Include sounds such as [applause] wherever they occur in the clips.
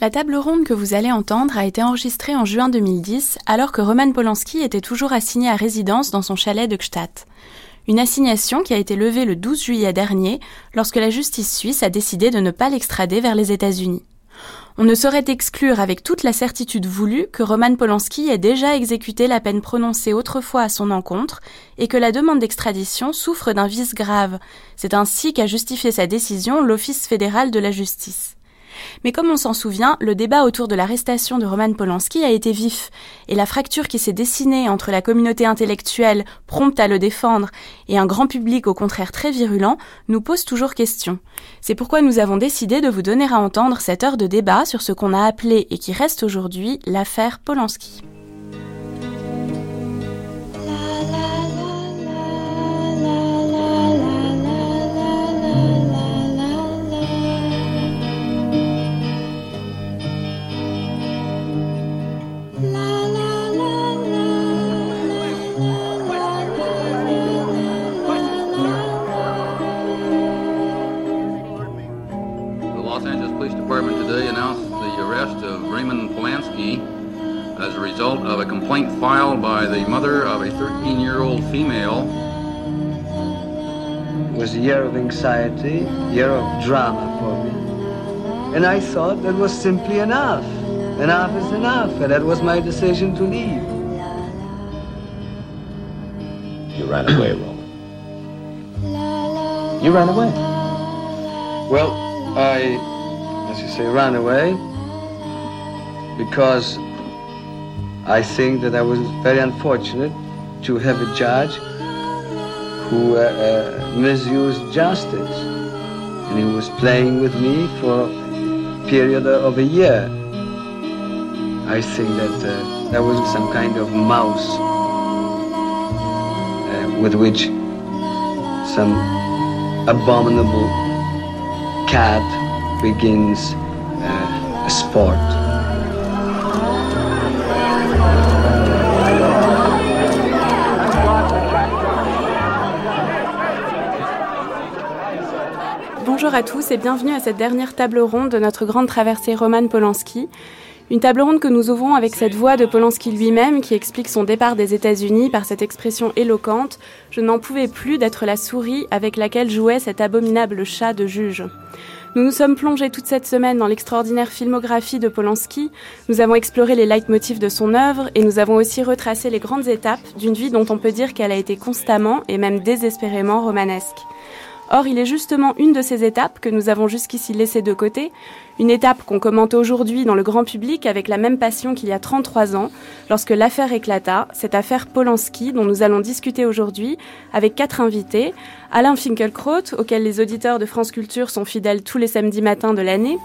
La table ronde que vous allez entendre a été enregistrée en juin 2010 alors que Roman Polanski était toujours assigné à résidence dans son chalet de Gstaad. Une assignation qui a été levée le 12 juillet dernier lorsque la justice suisse a décidé de ne pas l'extrader vers les États-Unis. On ne saurait exclure avec toute la certitude voulue que Roman Polanski ait déjà exécuté la peine prononcée autrefois à son encontre et que la demande d'extradition souffre d'un vice grave. C'est ainsi qu'a justifié sa décision l'Office fédéral de la justice. Mais comme on s'en souvient, le débat autour de l'arrestation de Roman Polanski a été vif, et la fracture qui s'est dessinée entre la communauté intellectuelle, prompte à le défendre, et un grand public au contraire très virulent, nous pose toujours question. C'est pourquoi nous avons décidé de vous donner à entendre cette heure de débat sur ce qu'on a appelé et qui reste aujourd'hui l'affaire Polanski. Result of a complaint filed by the mother of a 13 year old female. It was a year of anxiety, a year of drama for me. And I thought that was simply enough. Enough is enough, and that was my decision to leave. You ran away, Roman. You ran away. Well, I, as you say, ran away because I think that I was very unfortunate to have a judge who uh, uh, misused justice. And he was playing with me for a period of a year. I think that uh, that was some kind of mouse uh, with which some abominable cat begins uh, a sport. Bonjour à tous et bienvenue à cette dernière table ronde de notre grande traversée Roman Polanski. Une table ronde que nous ouvrons avec cette voix de Polanski lui-même qui explique son départ des États-Unis par cette expression éloquente Je n'en pouvais plus d'être la souris avec laquelle jouait cet abominable chat de juge. Nous nous sommes plongés toute cette semaine dans l'extraordinaire filmographie de Polanski, nous avons exploré les leitmotifs de son œuvre et nous avons aussi retracé les grandes étapes d'une vie dont on peut dire qu'elle a été constamment et même désespérément romanesque. Or, il est justement une de ces étapes que nous avons jusqu'ici laissées de côté, une étape qu'on commente aujourd'hui dans le grand public avec la même passion qu'il y a 33 ans, lorsque l'affaire éclata, cette affaire Polanski dont nous allons discuter aujourd'hui avec quatre invités, Alain Finkelkraut, auquel les auditeurs de France Culture sont fidèles tous les samedis matins de l'année,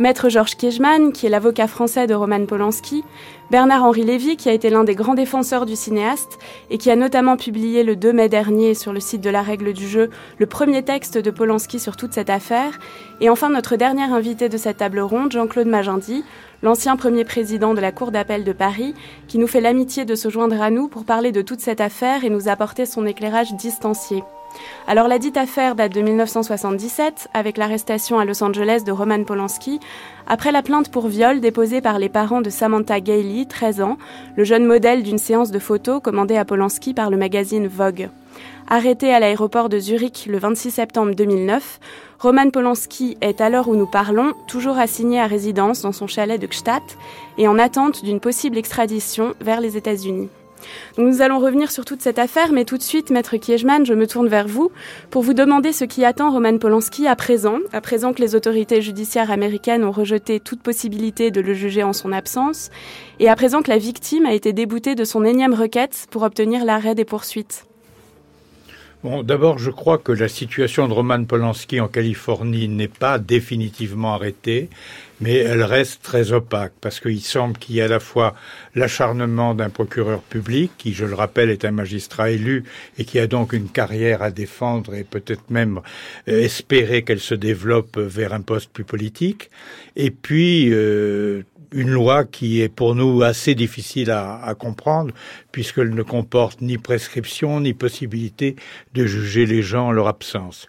Maître Georges Kiechman, qui est l'avocat français de Roman Polanski, Bernard-Henri Lévy, qui a été l'un des grands défenseurs du cinéaste et qui a notamment publié le 2 mai dernier sur le site de la règle du jeu le premier texte de Polanski sur toute cette affaire, et enfin notre dernier invité de cette table ronde, Jean-Claude Magendie, l'ancien premier président de la Cour d'appel de Paris, qui nous fait l'amitié de se joindre à nous pour parler de toute cette affaire et nous apporter son éclairage distancié. Alors la dite affaire date de 1977 avec l'arrestation à Los Angeles de Roman Polanski après la plainte pour viol déposée par les parents de Samantha Gailey, 13 ans, le jeune modèle d'une séance de photos commandée à Polanski par le magazine Vogue. Arrêté à l'aéroport de Zurich le 26 septembre 2009, Roman Polanski est à l'heure où nous parlons toujours assigné à résidence dans son chalet de Gstaad et en attente d'une possible extradition vers les États-Unis nous allons revenir sur toute cette affaire, mais tout de suite, Maître Kiechman, je me tourne vers vous pour vous demander ce qui attend Roman Polanski à présent, à présent que les autorités judiciaires américaines ont rejeté toute possibilité de le juger en son absence, et à présent que la victime a été déboutée de son énième requête pour obtenir l'arrêt des poursuites. Bon, d'abord, je crois que la situation de Roman Polanski en Californie n'est pas définitivement arrêtée, mais elle reste très opaque parce qu'il semble qu'il y ait à la fois l'acharnement d'un procureur public, qui, je le rappelle, est un magistrat élu et qui a donc une carrière à défendre et peut-être même euh, espérer qu'elle se développe vers un poste plus politique, et puis euh, une loi qui est pour nous assez difficile à, à comprendre puisqu'elle ne comporte ni prescription ni possibilité de juger les gens en leur absence.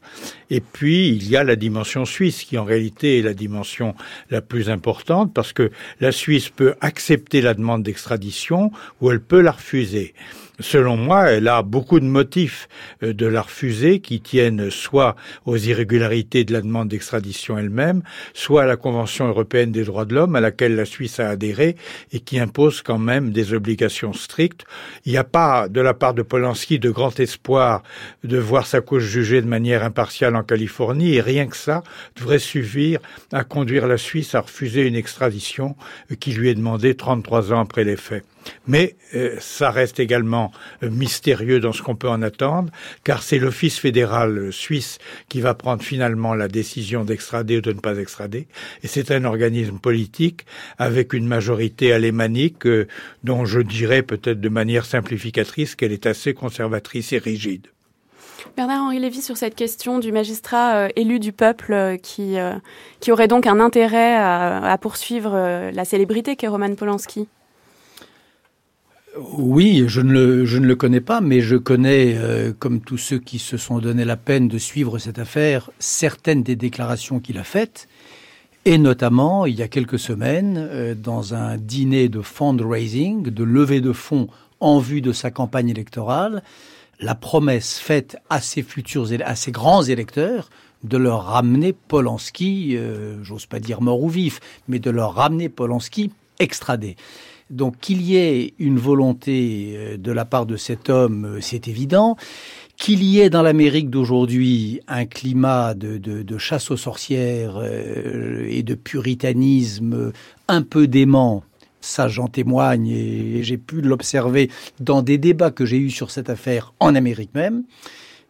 Et puis, il y a la dimension suisse qui en réalité est la dimension plus importante parce que la Suisse peut accepter la demande d'extradition ou elle peut la refuser. Selon moi, elle a beaucoup de motifs euh, de la refuser qui tiennent soit aux irrégularités de la demande d'extradition elle-même, soit à la Convention européenne des droits de l'homme à laquelle la Suisse a adhéré et qui impose quand même des obligations strictes. Il n'y a pas, de la part de Polanski, de grand espoir de voir sa cause jugée de manière impartiale en Californie et rien que ça devrait suffire à conduire la Suisse à refuser une extradition qui lui est demandée 33 ans après les faits. Mais euh, ça reste également euh, mystérieux dans ce qu'on peut en attendre, car c'est l'Office fédéral euh, suisse qui va prendre finalement la décision d'extrader ou de ne pas extrader, et c'est un organisme politique avec une majorité alémanique euh, dont je dirais peut-être de manière simplificatrice qu'elle est assez conservatrice et rigide. Bernard-Henri Lévy, sur cette question du magistrat élu du peuple qui, qui aurait donc un intérêt à, à poursuivre la célébrité qu'est Roman Polanski? Oui, je ne, le, connais pas, mais je connais, euh, comme tous ceux qui se sont donné la peine de suivre cette affaire, certaines des déclarations qu'il a faites, et notamment, il y a quelques semaines, euh, dans un dîner de fundraising, de levée de fonds en vue de sa campagne électorale, la promesse faite à ses futurs, à ses grands électeurs, de leur ramener Polanski, euh, j'ose pas dire mort ou vif, mais de leur ramener Polanski extradé. Donc qu'il y ait une volonté euh, de la part de cet homme, euh, c'est évident. Qu'il y ait dans l'Amérique d'aujourd'hui un climat de, chasse aux sorcières euh, et de puritanisme un peu dément, ça j'en témoigne et j'ai pu l'observer dans des débats que j'ai eus sur cette affaire en Amérique même.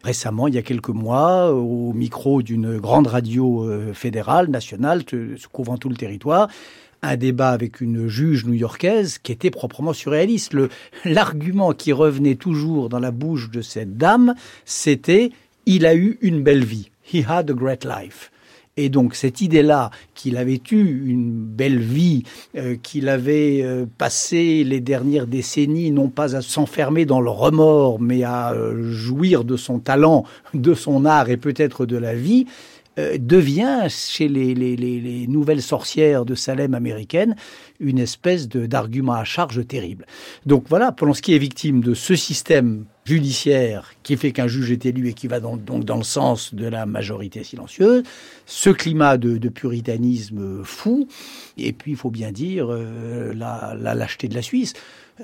Récemment, il y a quelques mois, au micro d'une grande radio fédérale, nationale, couvrant tout le territoire, un débat avec une juge new-yorkaise qui était proprement surréaliste. [laughs] L'argument qui revenait toujours dans la bouche de cette dame, c'était il a eu une belle vie. He had a great life. Et donc cette idée-là qu'il avait eu une belle vie, euh, qu'il avait euh, passé les dernières décennies non pas à s'enfermer dans le remords, mais à euh, jouir de son talent, de son art et peut-être de la vie, euh, devient chez les, les, les, les, nouvelles sorcières de Salem américaines une espèce d'argument à charge terrible. Donc voilà, Polanski est victime de ce système judiciaire qui fait qu'un juge est élu et qui va dans, donc dans le sens de la majorité silencieuse, ce climat de, puritanisme fou, et puis il faut bien dire euh, la lâcheté de la Suisse.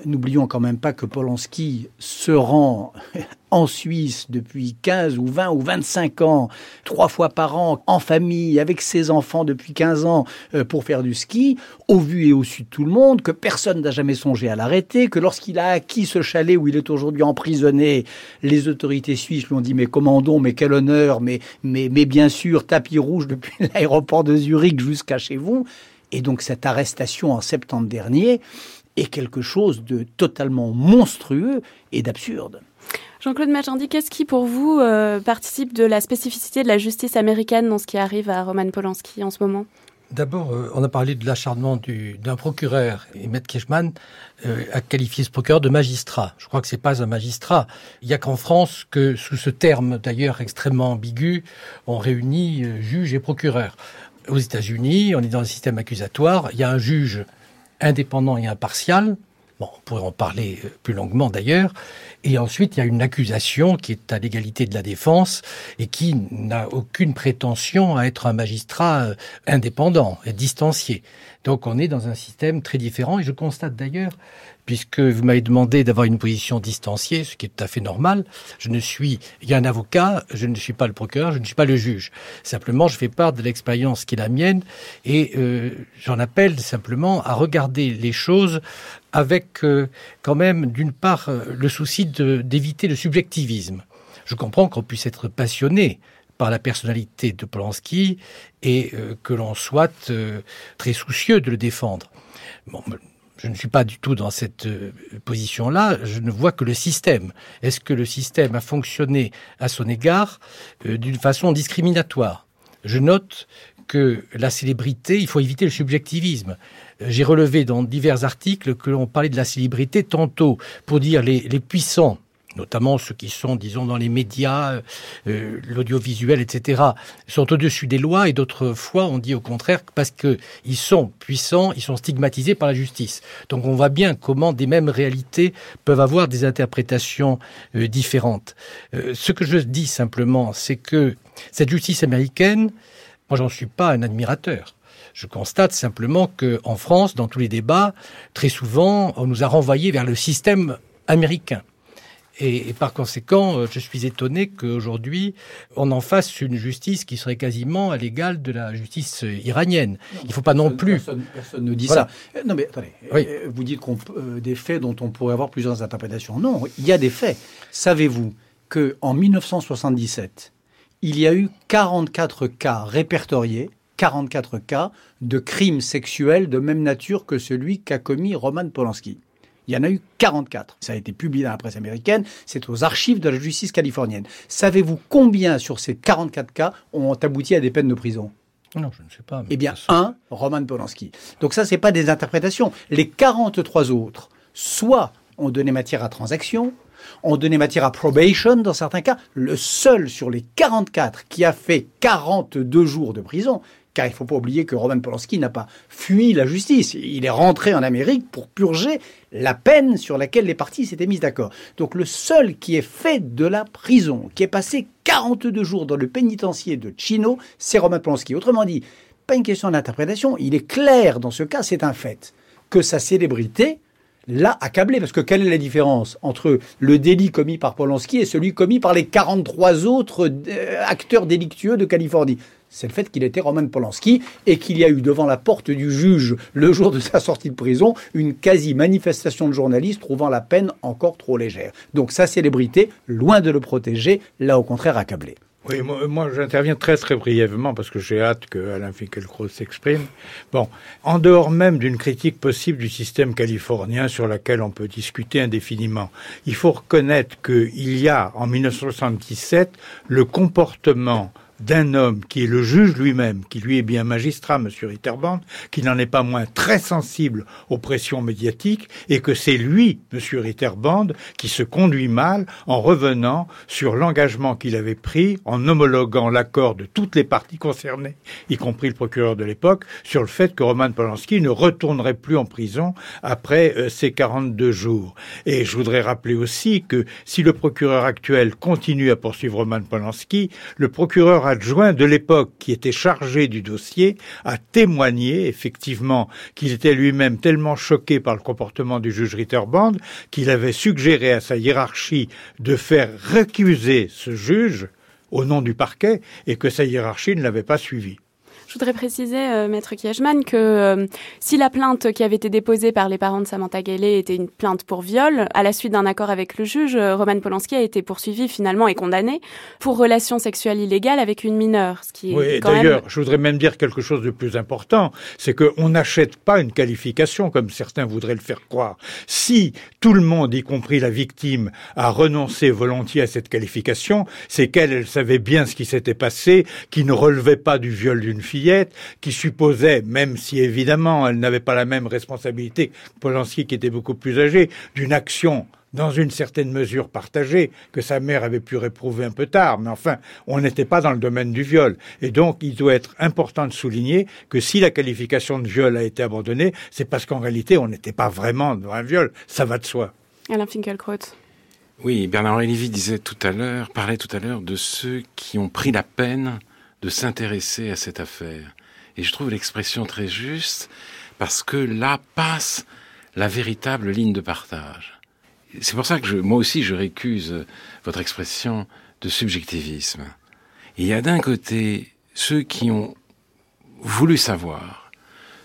N'oublions quand même pas que Polanski se rend [laughs] en Suisse depuis 15 ou 20 ou 25 ans, trois fois par an, en famille, avec ses enfants depuis 15 ans, euh, pour faire du ski, au vu et au su de tout le monde, que personne n'a jamais songé à l'arrêter, que lorsqu'il a acquis ce chalet où il est aujourd'hui emprisonné, les autorités suisses lui ont dit mais commandons, mais quel honneur, mais, mais, mais bien sûr, tapis rouge depuis [laughs] l'aéroport de Zurich jusqu'à chez vous. Et donc cette arrestation en septembre dernier, est quelque chose de totalement monstrueux et d'absurde. Jean-Claude Machandy, qu'est-ce qui pour vous euh, participe de la spécificité de la justice américaine dans ce qui arrive à Roman Polanski en ce moment? D'abord, euh, on a parlé de l'acharnement d'un procureur et Maître Keshman euh, a qualifié ce procureur de magistrat. Je crois que c'est pas un magistrat. Il y a qu'en France que sous ce terme d'ailleurs extrêmement ambigu, on réunit euh, juge et procureur. Aux États-Unis, on est dans un système accusatoire. Il y a un juge indépendant et impartial. Bon, on pourrait en parler euh, plus longuement d'ailleurs. Et ensuite, il y a une accusation qui est à l'égalité de la défense et qui n'a aucune prétention à être un magistrat euh, indépendant et distancié. Donc on est dans un système très différent et je constate d'ailleurs puisque vous m'avez demandé d'avoir une position distanciée, ce qui est tout à fait normal. Je ne suis, il y a un avocat, je ne suis pas le procureur, je ne suis pas le juge. Simplement, je fais part de l'expérience qui est la mienne et euh, j'en appelle simplement à regarder les choses avec euh, quand même, d'une part, euh, le souci d'éviter le subjectivisme. Je comprends qu'on puisse être passionné par la personnalité de Polanski et euh, que l'on soit euh, très soucieux de le défendre. Bon, je ne suis pas du tout dans cette euh, position-là, je ne vois que le système. Est-ce que le système a fonctionné à son égard euh, d'une façon discriminatoire? Je note que la célébrité, il faut éviter le subjectivisme. J'ai relevé dans divers articles que l'on parlait de la célébrité tantôt pour dire les puissants notamment ceux qui sont, disons, dans les médias, euh, l'audiovisuel, etc., sont au-dessus des lois, et d'autres fois, on dit au contraire parce qu'ils sont puissants, ils sont stigmatisés par la justice. Donc on voit bien comment des mêmes réalités peuvent avoir des interprétations euh, différentes. Euh, ce que je dis simplement, c'est que cette justice américaine, moi j'en suis pas un admirateur. Je constate simplement que en France, dans tous les débats, très souvent, on nous a renvoyés vers le système américain. Et, et, par conséquent, euh, je suis étonné qu'aujourd'hui, on en fasse une justice qui serait quasiment à l'égal de la justice iranienne. Non, Il ne faut pas personne, non plus. Personne, personne ne dit voilà. ça. Non, mais attendez. Oui. Vous dites qu'on euh, des faits dont on pourrait avoir plusieurs interprétations. Non, il y a des faits. Savez-vous que en 1977, il y a eu 44 cas répertoriés 44 cas de crimes sexuels de même nature que celui qu'a commis Roman Polanski? Il y en a eu 44. Ça a été publié dans la presse américaine. C'est aux archives de la justice californienne. Savez-vous combien sur ces 44 cas ont abouti à des peines de prison? Non, je ne sais pas. Eh bien, un, Roman Polanski. Donc ça, c'est pas des interprétations. Les 43 autres, soit ont donné matière à transaction, ont donné matière à probation dans certains cas. Le seul sur les 44 qui a fait 42 jours de prison, car il ne faut pas oublier que Roman Polanski n'a pas fui la justice. Il est rentré en Amérique pour purger la peine sur laquelle les parties s'étaient mises d'accord. Donc le seul qui est fait de la prison, qui est passé 42 jours dans le pénitencier de Chino, c'est Roman Polanski. Autrement dit, pas une question d'interprétation, il est clair dans ce cas, c'est un fait, que sa célébrité l'a accablé. Parce que quelle est la différence entre le délit commis par Polanski et celui commis par les 43 autres euh, acteurs délictueux de Californie? C'est le fait qu'il était Roman Polanski et qu'il y a eu devant la porte du juge le jour de sa sortie de prison une quasi-manifestation de journalistes trouvant la peine encore trop légère. Donc sa célébrité, loin de le protéger, l'a au contraire accablé. Oui, moi, j'interviens très très brièvement parce que j'ai hâte que Alain Finkielkraut s'exprime. Bon, en dehors même d'une critique possible du système californien sur laquelle on peut discuter indéfiniment, il faut reconnaître qu'il y a en 1977 le comportement d'un homme qui est le juge lui-même, qui lui est bien magistrat, Monsieur Ritterband, qui n'en est pas moins très sensible aux pressions médiatiques, et que c'est lui, Monsieur Ritterband, qui se conduit mal en revenant sur l'engagement qu'il avait pris en homologuant l'accord de toutes les parties concernées, y compris le procureur de l'époque, sur le fait que Roman Polanski ne retournerait plus en prison après euh, ces 42 jours. Et je voudrais rappeler aussi que si le procureur actuel continue à poursuivre Roman Polanski, le procureur adjoint de l'époque qui était chargé du dossier a témoigné effectivement qu'il était lui-même tellement choqué par le comportement du juge Ritterband qu'il avait suggéré à sa hiérarchie de faire récuser ce juge au nom du parquet et que sa hiérarchie ne l'avait pas suivi. Je voudrais préciser, euh, Maître Kiechman, que euh, si la plainte qui avait été déposée par les parents de Samantha Gaillet était une plainte pour viol, à la suite d'un accord avec le juge, euh, Roman Polanski a été poursuivi finalement et condamné pour relation sexuelle illégale avec une mineure. Ce qui oui, d'ailleurs, même... je voudrais même dire quelque chose de plus important, c'est qu'on n'achète pas une qualification comme certains voudraient le faire croire. Si tout le monde, y compris la victime, a renoncé volontiers à cette qualification, c'est qu'elle elle savait bien ce qui s'était passé, qui ne relevait pas du viol d'une fille fillette qui supposait, même si évidemment elle n'avait pas la même responsabilité que Polanski qui était beaucoup plus âgé, d'une action dans une certaine mesure partagée, que sa mère avait pu réprouver un peu tard, mais enfin, on n'était pas dans le domaine du viol. Et donc, il doit être important de souligner que si la qualification de viol a été abandonnée, c'est parce qu'en réalité, on n'était pas vraiment dans un viol. Ça va de soi. Alain Finkielkraut. Oui, Bernard-Henri Lévy disait tout à l'heure, parlait tout à l'heure de ceux qui ont pris la peine de s'intéresser à cette affaire. Et je trouve l'expression très juste parce que là passe la véritable ligne de partage. C'est pour ça que je, moi aussi je récuse votre expression de subjectivisme. Il y a d'un côté ceux qui ont voulu savoir,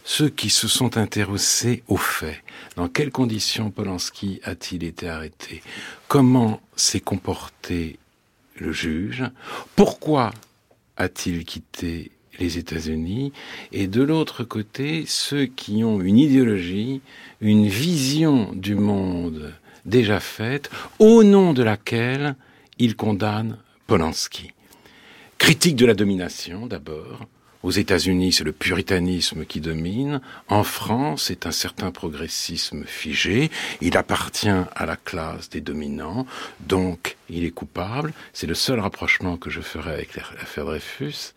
ceux qui se sont intéressés aux faits. Dans quelles conditions Polanski a-t-il été arrêté? Comment s'est comporté le juge? Pourquoi a-t-il quitté les États-Unis? Et de l'autre côté ceux qui ont une idéologie, une vision du monde déjà faite, au nom de laquelle ils condamnent Polanski. Critique de la domination d'abord, aux États-Unis, c'est le puritanisme qui domine. En France, c'est un certain progressisme figé. Il appartient à la classe des dominants, donc il est coupable. C'est le seul rapprochement que je ferai avec l'affaire Dreyfus.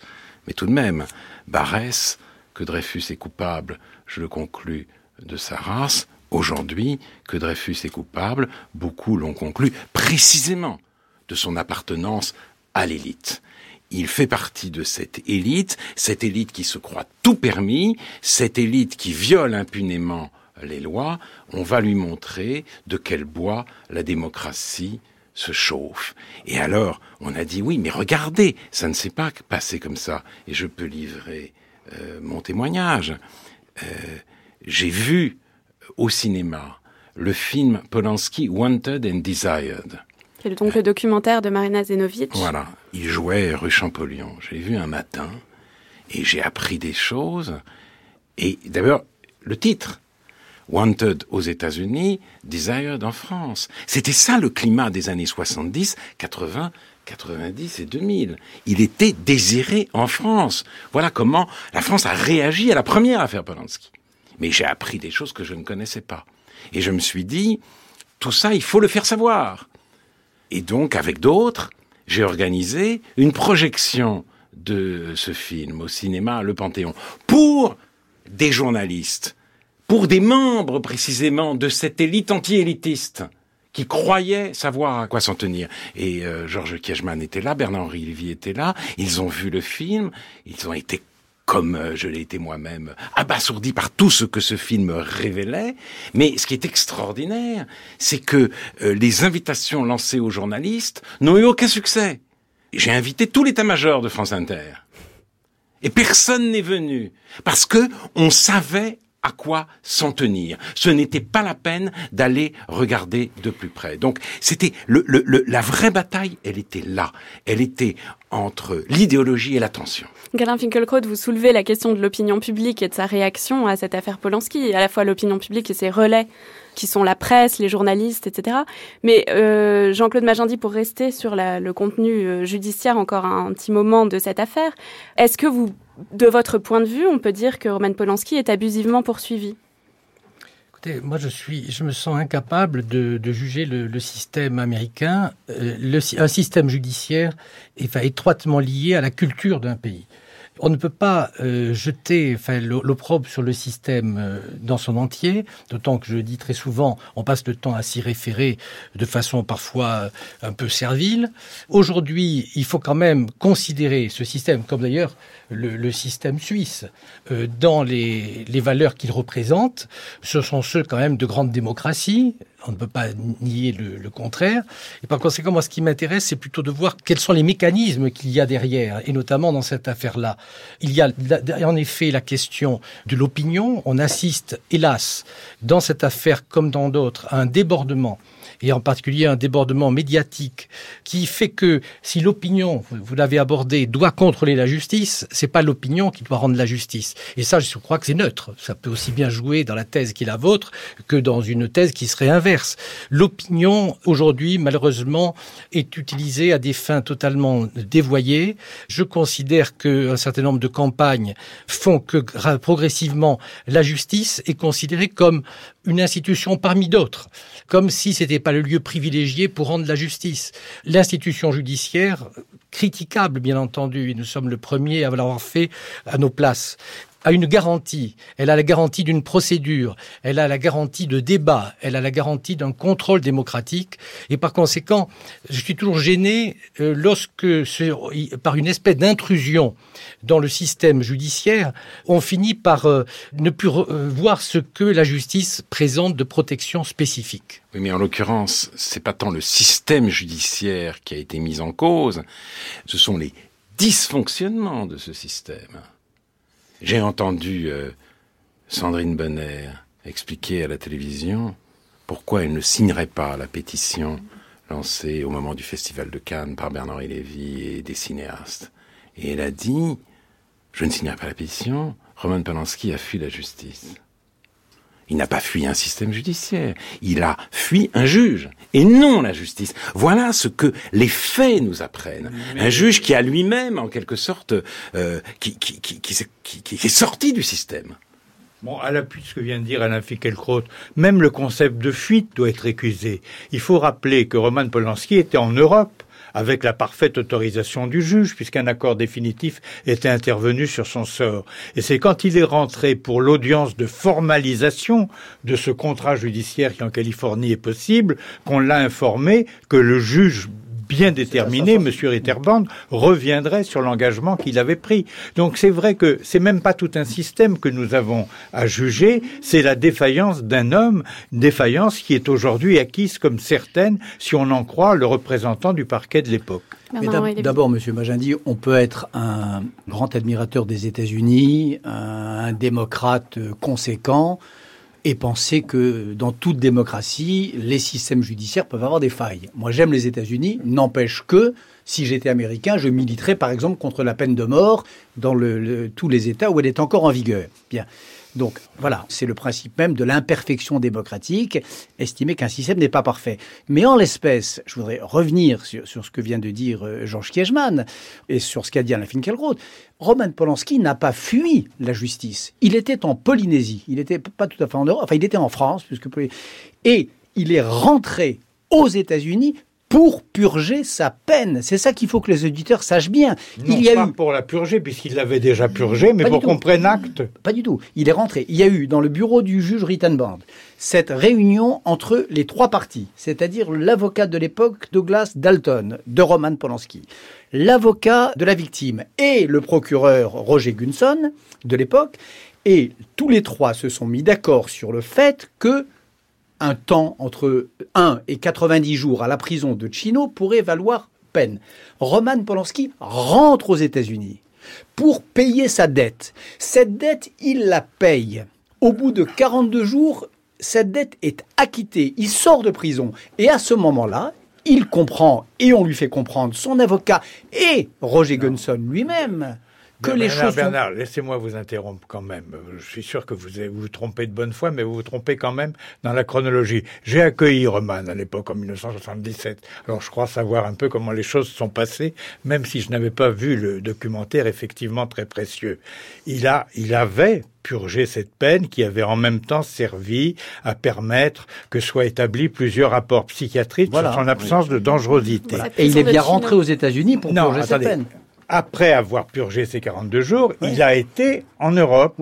Mais tout de même, Barès, que Dreyfus est coupable, je le conclus de sa race. Aujourd'hui, que Dreyfus est coupable, beaucoup l'ont conclu précisément de son appartenance à l'élite. Il fait partie de cette élite, cette élite qui se croit tout permis, cette élite qui viole impunément les lois. On va lui montrer de quel bois la démocratie se chauffe. Et alors, on a dit oui, mais regardez, ça ne s'est pas passé comme ça. Et je peux livrer euh, mon témoignage. Euh, j'ai vu au cinéma le film Polanski Wanted and Desired. C'est donc le documentaire de Marina Zenovic. Voilà, il jouait rue Champollion. J'ai vu un matin et j'ai appris des choses. Et d'abord, le titre, Wanted aux États-Unis, Desired en France. C'était ça le climat des années 70, 80, 90 et 2000. Il était désiré en France. Voilà comment la France a réagi à la première affaire Polanski. Mais j'ai appris des choses que je ne connaissais pas. Et je me suis dit, tout ça, il faut le faire savoir. Et donc, avec d'autres, j'ai organisé une projection de ce film au cinéma Le Panthéon pour des journalistes, pour des membres précisément de cette élite anti-élitiste qui croyaient savoir à quoi s'en tenir. Et euh, Georges Kiechman était là, Bernard-Henri Lévy était là, ils ont vu le film, ils ont été comme euh, je l'ai été moi-même, abasourdi par tout ce que ce film révélait. Mais ce qui est extraordinaire, c'est que euh, les invitations lancées aux journalistes n'ont eu aucun succès. J'ai invité tout l'état-major de France Inter. Et personne n'est venu. Parce que on savait à quoi s'en tenir. Ce n'était pas la peine d'aller regarder de plus près. Donc c'était le, la vraie bataille, elle était là. Elle était entre l'idéologie et l'attention. Galain Finkielkraut, vous soulevez la question de l'opinion publique et de sa réaction à cette affaire Polanski, à la fois l'opinion publique et ses relais qui sont la presse, les journalistes, etc. Mais euh, Jean-Claude Magendie, pour rester sur le contenu euh, judiciaire encore un, petit moment de cette affaire, est-ce que vous, de votre point de vue, on peut dire que Roman Polanski est abusivement poursuivi? Écoutez, moi je suis, je me sens incapable de, juger le, système américain. Euh, un système judiciaire étroitement lié à la culture d'un pays. On ne peut pas euh, jeter l'opprobre sur le système euh, dans son entier, d'autant que je dis très souvent, on passe le temps à s'y référer de façon parfois euh, un peu servile. Aujourd'hui, il faut quand même considérer ce système, comme d'ailleurs le, système suisse, dans les, les valeurs qu'il représente. Ce sont ceux quand même de grande démocratie, on ne peut pas nier le, contraire. Et par conséquent, moi, ce qui m'intéresse, c'est plutôt de voir quels sont les mécanismes qu'il y a derrière, et notamment dans cette affaire-là. Il y a en effet la question de l'opinion. On assiste, hélas, dans cette affaire comme dans d'autres, à un débordement et en particulier un débordement médiatique qui fait que si l'opinion, vous l'avez abordé, doit contrôler la justice, c'est pas l'opinion qui doit rendre la justice. Et ça, je crois que c'est neutre. Ça peut aussi bien jouer dans la thèse qui est la vôtre que dans une thèse qui serait inverse. L'opinion, aujourd'hui, malheureusement, est utilisée à des fins totalement dévoyées. Je considère qu'un certain nombre de campagnes font que progressivement la justice est considérée comme une institution parmi d'autres, comme si c'était pas le lieu privilégié pour rendre la justice. L'institution judiciaire, critiquable bien entendu, et nous sommes le premier à l'avoir fait à nos places, a une garantie. Elle a la garantie d'une procédure, elle a la garantie de débat, elle a la garantie d'un contrôle démocratique. Et par conséquent, je suis toujours gêné euh, lorsque, par une espèce d'intrusion dans le système judiciaire, on finit par euh, ne plus euh, voir ce que la justice présente de protection spécifique. Oui, mais en l'occurrence, c'est pas tant le système judiciaire qui a été mis en cause, ce sont les dysfonctionnements de ce système. J'ai entendu euh, Sandrine Bonner expliquer à la télévision pourquoi elle ne signerait pas la pétition lancée au moment du Festival de Cannes par Bernard Lévy et des cinéastes. Et elle a dit, je ne signerai pas la pétition, Roman Polanski a fui la justice. Il n'a pas fui un système judiciaire, il a fui un juge, et non la justice. Voilà ce que les faits nous apprennent. Un juge qui a lui-même, en quelque sorte, euh, qui, qui, qui, qui, est sorti du système. Bon, à l'appui de ce que vient de dire Alain Finkielkraut, même le concept de fuite doit être récusé. Il faut rappeler que Roman Polanski était en Europe avec la parfaite autorisation du juge, puisqu'un accord définitif était intervenu sur son sort. Et c'est quand il est rentré pour l'audience de formalisation de ce contrat judiciaire qui en Californie est possible, qu'on l'a informé que le juge bien déterminé, M. Ritterband reviendrait sur l'engagement qu'il avait pris. Donc c'est vrai que c'est même pas tout un système que nous avons à juger, c'est la défaillance d'un homme, défaillance qui est aujourd'hui acquise comme certaine, si on en croit le représentant du parquet de l'époque. D'abord, Monsieur Magendie, on peut être un grand admirateur des États-Unis, un démocrate conséquent, et penser que dans toute démocratie, les systèmes judiciaires peuvent avoir des failles. Moi, j'aime les États-Unis, n'empêche que si j'étais américain, je militerais par exemple contre la peine de mort dans tous les États où elle est encore en vigueur. Bien. Donc voilà, c'est le principe même de l'imperfection démocratique, estimer qu'un système n'est pas parfait. Mais en l'espèce, je voudrais revenir sur, ce que vient de dire euh, Georges Kiechman et sur ce qu'a dit Alain Finkielkraut. Roman Polanski n'a pas fui la justice. Il était en Polynésie. Il n'était pas tout à fait en Europe. Enfin, il était en France, puisque et il est rentré aux États-Unis pour purger sa peine. C'est ça qu'il faut que les auditeurs sachent bien. il y a pas eu... pour la purger, puisqu'il l'avait déjà purgé, mais pour qu'on prenne acte. Pas du tout. Il est rentré. Il y a eu, dans le bureau du juge Rittenband, cette réunion entre les trois parties, c'est-à-dire l'avocat de l'époque, Douglas Dalton, de Roman Polanski, l'avocat de la victime et le procureur Roger Gunson, de l'époque, et tous les trois se sont mis d'accord sur le fait que un temps entre 1 et 90 jours à la prison de Chino pourrait valoir peine. Roman Polanski rentre aux États-Unis pour payer sa dette. Cette dette, il la paye. Au bout de 42 jours, cette dette est acquittée. Il sort de prison. Et à ce moment-là, il comprend, et on lui fait comprendre, son avocat et Roger Gunson lui-même, que les Bernard, choses. Bernard, laissez-moi vous interrompre quand même. Je suis sûr que vous vous, vous trompez de bonne foi, mais vous vous trompez quand même dans la chronologie. J'ai accueilli Roman à l'époque en 1977. Alors je crois savoir un peu comment les choses sont passées, même si je n'avais pas vu le documentaire effectivement très précieux. Il a, il avait purgé cette peine qui avait en même temps servi à permettre que soient établis plusieurs rapports psychiatriques sur son absence de dangerosité. Et il est bien rentré aux États-Unis pour purger cette peine après avoir purgé ces 42 jours, il a été en Europe.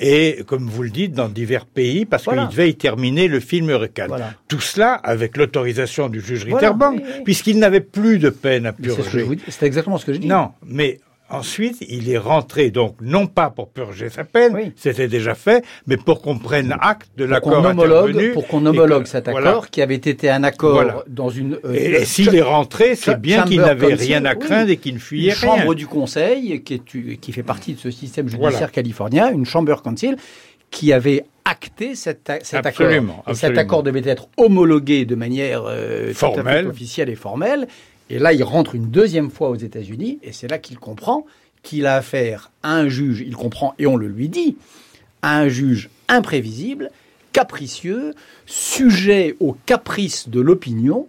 Et, comme vous le dites, dans divers pays, parce qu'il devait y terminer le film Eureka. Tout cela avec l'autorisation du juge Ritterbank, puisqu'il n'avait plus de peine à purger. C'est exactement ce que je dis. Non, mais Ensuite, il est rentré, donc, non pas pour purger sa peine, c'était déjà fait, mais pour qu'on prenne acte de l'accord intervenu. Pour qu'on homologue cet accord, qui avait été un accord dans une... Euh, et, s'il est rentré, c'est bien qu'il n'avait rien à craindre et qu'il ne fuyait une rien. chambre du conseil, qui, est, qui fait partie de ce système judiciaire californien, une chamber council, qui avait acté cet, cet accord. Et cet accord devait être homologué de manière euh, formelle. officielle et formelle. Et là, il rentre une deuxième fois aux États-Unis, et c'est là qu'il comprend qu'il a affaire à un juge, il comprend, et on le lui dit, à un juge imprévisible, capricieux, sujet aux caprices de l'opinion,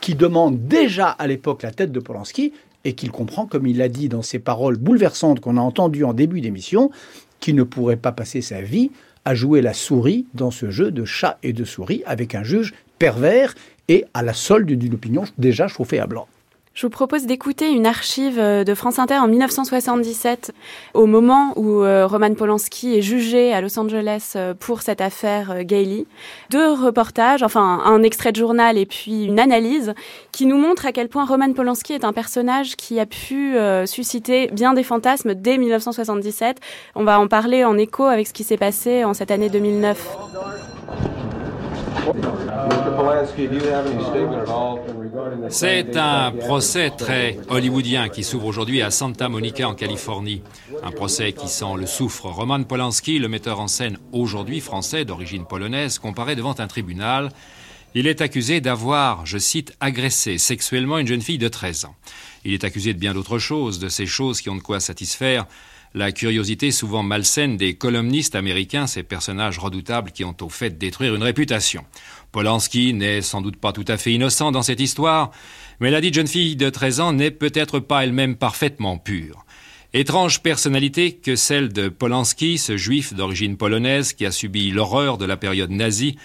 qui demande déjà à l'époque la tête de Polanski, et qu'il comprend, comme il l'a dit dans ses paroles bouleversantes qu'on a entendues en début d'émission, qu'il ne pourrait pas passer sa vie à jouer la souris dans ce jeu de chat et de souris avec un juge pervers et à la solde d'une opinion déjà chauffée à blanc. Je vous propose d'écouter une archive euh, de France Inter en 1977, au moment où euh, Roman Polanski est jugé à Los Angeles euh, pour cette affaire Gailey. Deux reportages, enfin un extrait de journal et puis une analyse qui nous montre à quel point Roman Polanski est un personnage qui a pu susciter bien des fantasmes dès 1977. On va en parler en écho avec ce qui s'est passé en cette année 2009. C'est un procès très hollywoodien qui s'ouvre aujourd'hui à Santa Monica en Californie. Un procès qui sent le soufre. Roman Polanski, le metteur en scène aujourd'hui français d'origine polonaise, comparé devant un tribunal. Il est accusé d'avoir, je cite, agressé sexuellement une jeune fille de 13 ans. Il est accusé de bien d'autres choses, de ces choses qui ont de quoi satisfaire la curiosité souvent malsaine des columnistes américains, ces personnages redoutables qui ont au fait détruire une réputation. Polanski n'est sans doute pas tout à fait innocent dans cette histoire, mais la dite jeune fille de 13 ans n'est peut-être pas elle-même parfaitement pure. Étrange personnalité que celle de Polanski, ce juif d'origine polonaise qui a subi l'horreur de la période nazie,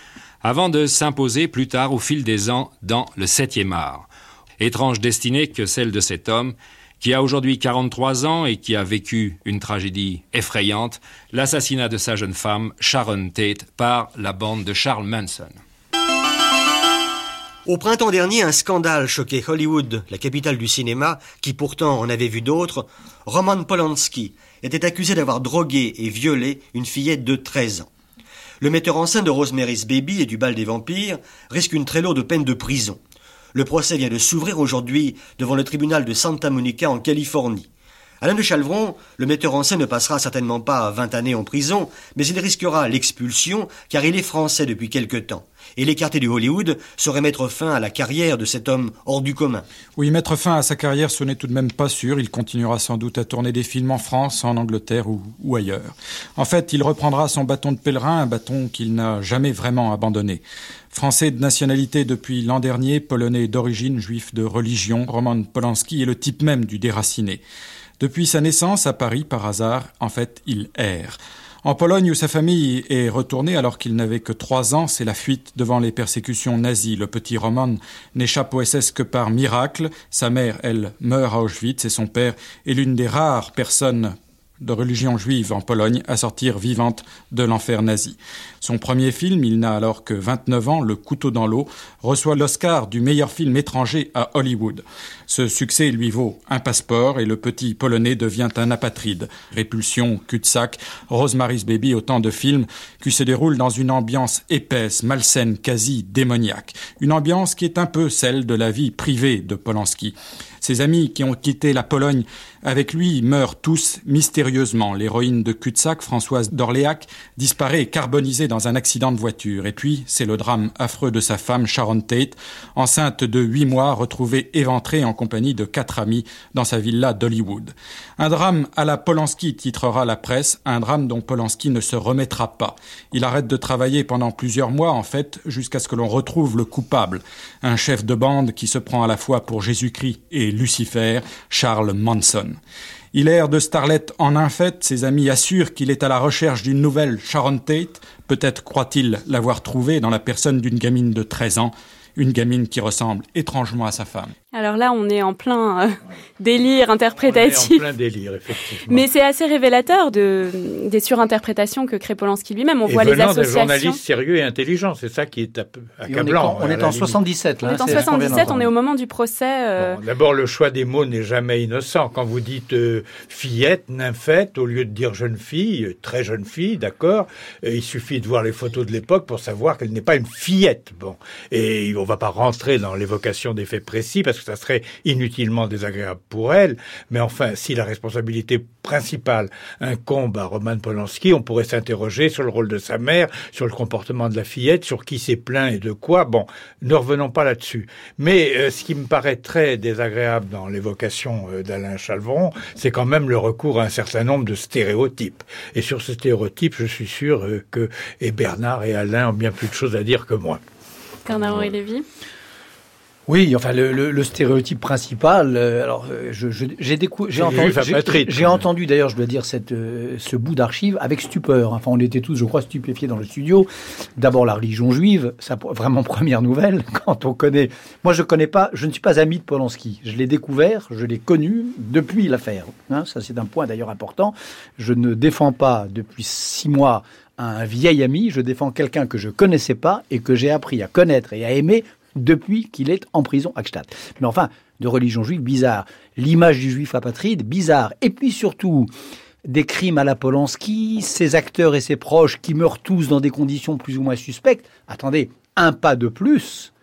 avant de s'imposer plus tard au fil des ans dans le septième art. Étrange destinée que celle de cet homme qui a aujourd'hui 43 ans et qui a vécu une tragédie effrayante, l'assassinat de sa jeune femme, Sharon Tate, par la bande de Charles Manson. Au printemps dernier, un scandale choquait Hollywood, la capitale du cinéma, qui pourtant en avait vu d'autres. Roman Polanski était accusé d'avoir drogué et violé une fillette de 13 ans. Le metteur en scène de Rosemary's Baby et du Bal des Vampires risque une très lourde peine de prison. Le procès vient de s'ouvrir aujourd'hui devant le tribunal de Santa Monica en Californie. Alain de Chalvron, le metteur en scène ne passera certainement pas 20 années en prison, mais il risquera l'expulsion car il est français depuis quelque temps et l'écarter du Hollywood serait mettre fin à la carrière de cet homme hors du commun. Oui, mettre fin à sa carrière, ce n'est tout de même pas sûr. Il continuera sans doute à tourner des films en France, en Angleterre ou ailleurs. En fait, il reprendra son bâton de pèlerin, un bâton qu'il n'a jamais vraiment abandonné. Français de nationalité depuis l'an dernier, polonais d'origine, juif de religion, Roman Polanski est le type même du déraciné. Depuis sa naissance à Paris, par hasard, en fait, il erre. En Pologne, où sa famille est retournée alors qu'il n'avait que trois ans, c'est la fuite devant les persécutions nazies. Le petit Roman n'échappe au SS que par miracle. Sa mère, elle, meurt à Auschwitz et son père est l'une des rares personnes de religion juive en Pologne à sortir vivante de l'enfer nazi. Son premier film, il n'a alors que 29 ans, Le couteau dans l'eau, reçoit l'Oscar du meilleur film étranger à Hollywood. Ce succès lui vaut un passeport et le petit polonais devient un apatride. Répulsion, cul-de-sac, Rosemary's Baby, autant de films qui se déroulent dans une ambiance épaisse, malsaine, quasi démoniaque. Une ambiance qui est un peu celle de la vie privée de Polanski. Ses amis qui ont quitté la Pologne avec lui meurent tous mystérieusement. L'héroïne de cul-de-sac, Françoise d'Orléac, disparaît carbonisée dans un accident de voiture. Et puis, c'est le drame affreux de sa femme, Sharon Tate, enceinte de huit mois, retrouvée éventrée en compagnie de quatre amis dans sa villa d'Hollywood. Un drame à la Polanski, titrera la presse, un drame dont Polanski ne se remettra pas. Il arrête de travailler pendant plusieurs mois, en fait, jusqu'à ce que l'on retrouve le coupable. Un chef de bande qui se prend à la fois pour Jésus-Christ et Lucifer, Charles Manson. Il erre de starlet en un fait, ses amis assurent qu'il est à la recherche d'une nouvelle Sharon Tate, peut-être croit-il l'avoir trouvée dans la personne d'une gamine de 13 ans, une gamine qui ressemble étrangement à sa femme. Alors là, on est en plein euh, [laughs] délire interprétatif. On est en plein délire, effectivement. Mais c'est assez révélateur de, des surinterprétations que crée Polanski lui-même. On et voit les associations. des journalistes sérieux et intelligents, c'est ça qui est accablant. On est, en, 77, là. On est en 77, on est au moment du procès. Euh... Bon, D'abord, le choix des mots n'est jamais innocent. Quand vous dites euh, fillette, nymphette, au lieu de dire jeune fille, très jeune fille, d'accord, il suffit de voir les photos de l'époque pour savoir qu'elle n'est pas une fillette. Bon, et on va pas rentrer dans l'évocation des faits précis parce que ça serait inutilement désagréable pour elle. Mais enfin, si la responsabilité principale incombe à Roman Polanski, on pourrait s'interroger sur le rôle de sa mère, sur le comportement de la fillette, sur qui s'est plaint et de quoi. Bon, ne revenons pas là-dessus. Mais euh, ce qui me paraît très désagréable dans l'évocation euh, d'Alain Chalvron, c'est quand même le recours à un certain nombre de stéréotypes. Et sur ce stéréotype, je suis sûr euh, que et Bernard et Alain ont bien plus de choses à dire que moi. Bernard-Henri Lévy oui, enfin le, le, le stéréotype principal. Euh, alors, euh, je, je, j'ai entendu, j'ai, j'ai entendu d'ailleurs, je dois dire, cette, euh, ce bout d'archive avec stupeur. Enfin, on était tous, je crois, stupéfiés dans le studio. D'abord, la religion juive, ça vraiment [laughs] première nouvelle. Quand on connaît, moi, je connais pas, je ne suis pas ami de Polanski. Je l'ai découvert, je l'ai connu depuis l'affaire. Hein, ça, c'est un point d'ailleurs important. Je ne défends pas depuis six mois un vieil ami, je défends quelqu'un que je connaissais pas et que j'ai appris à connaître et à aimer depuis qu'il est en prison à Gstaad. Mais enfin, de religion juive, bizarre. L'image du juif apatride, bizarre. Et puis surtout, des crimes à la Polanski, ses acteurs et ses proches qui meurent tous dans des conditions plus ou moins suspectes. Attendez, un pas de plus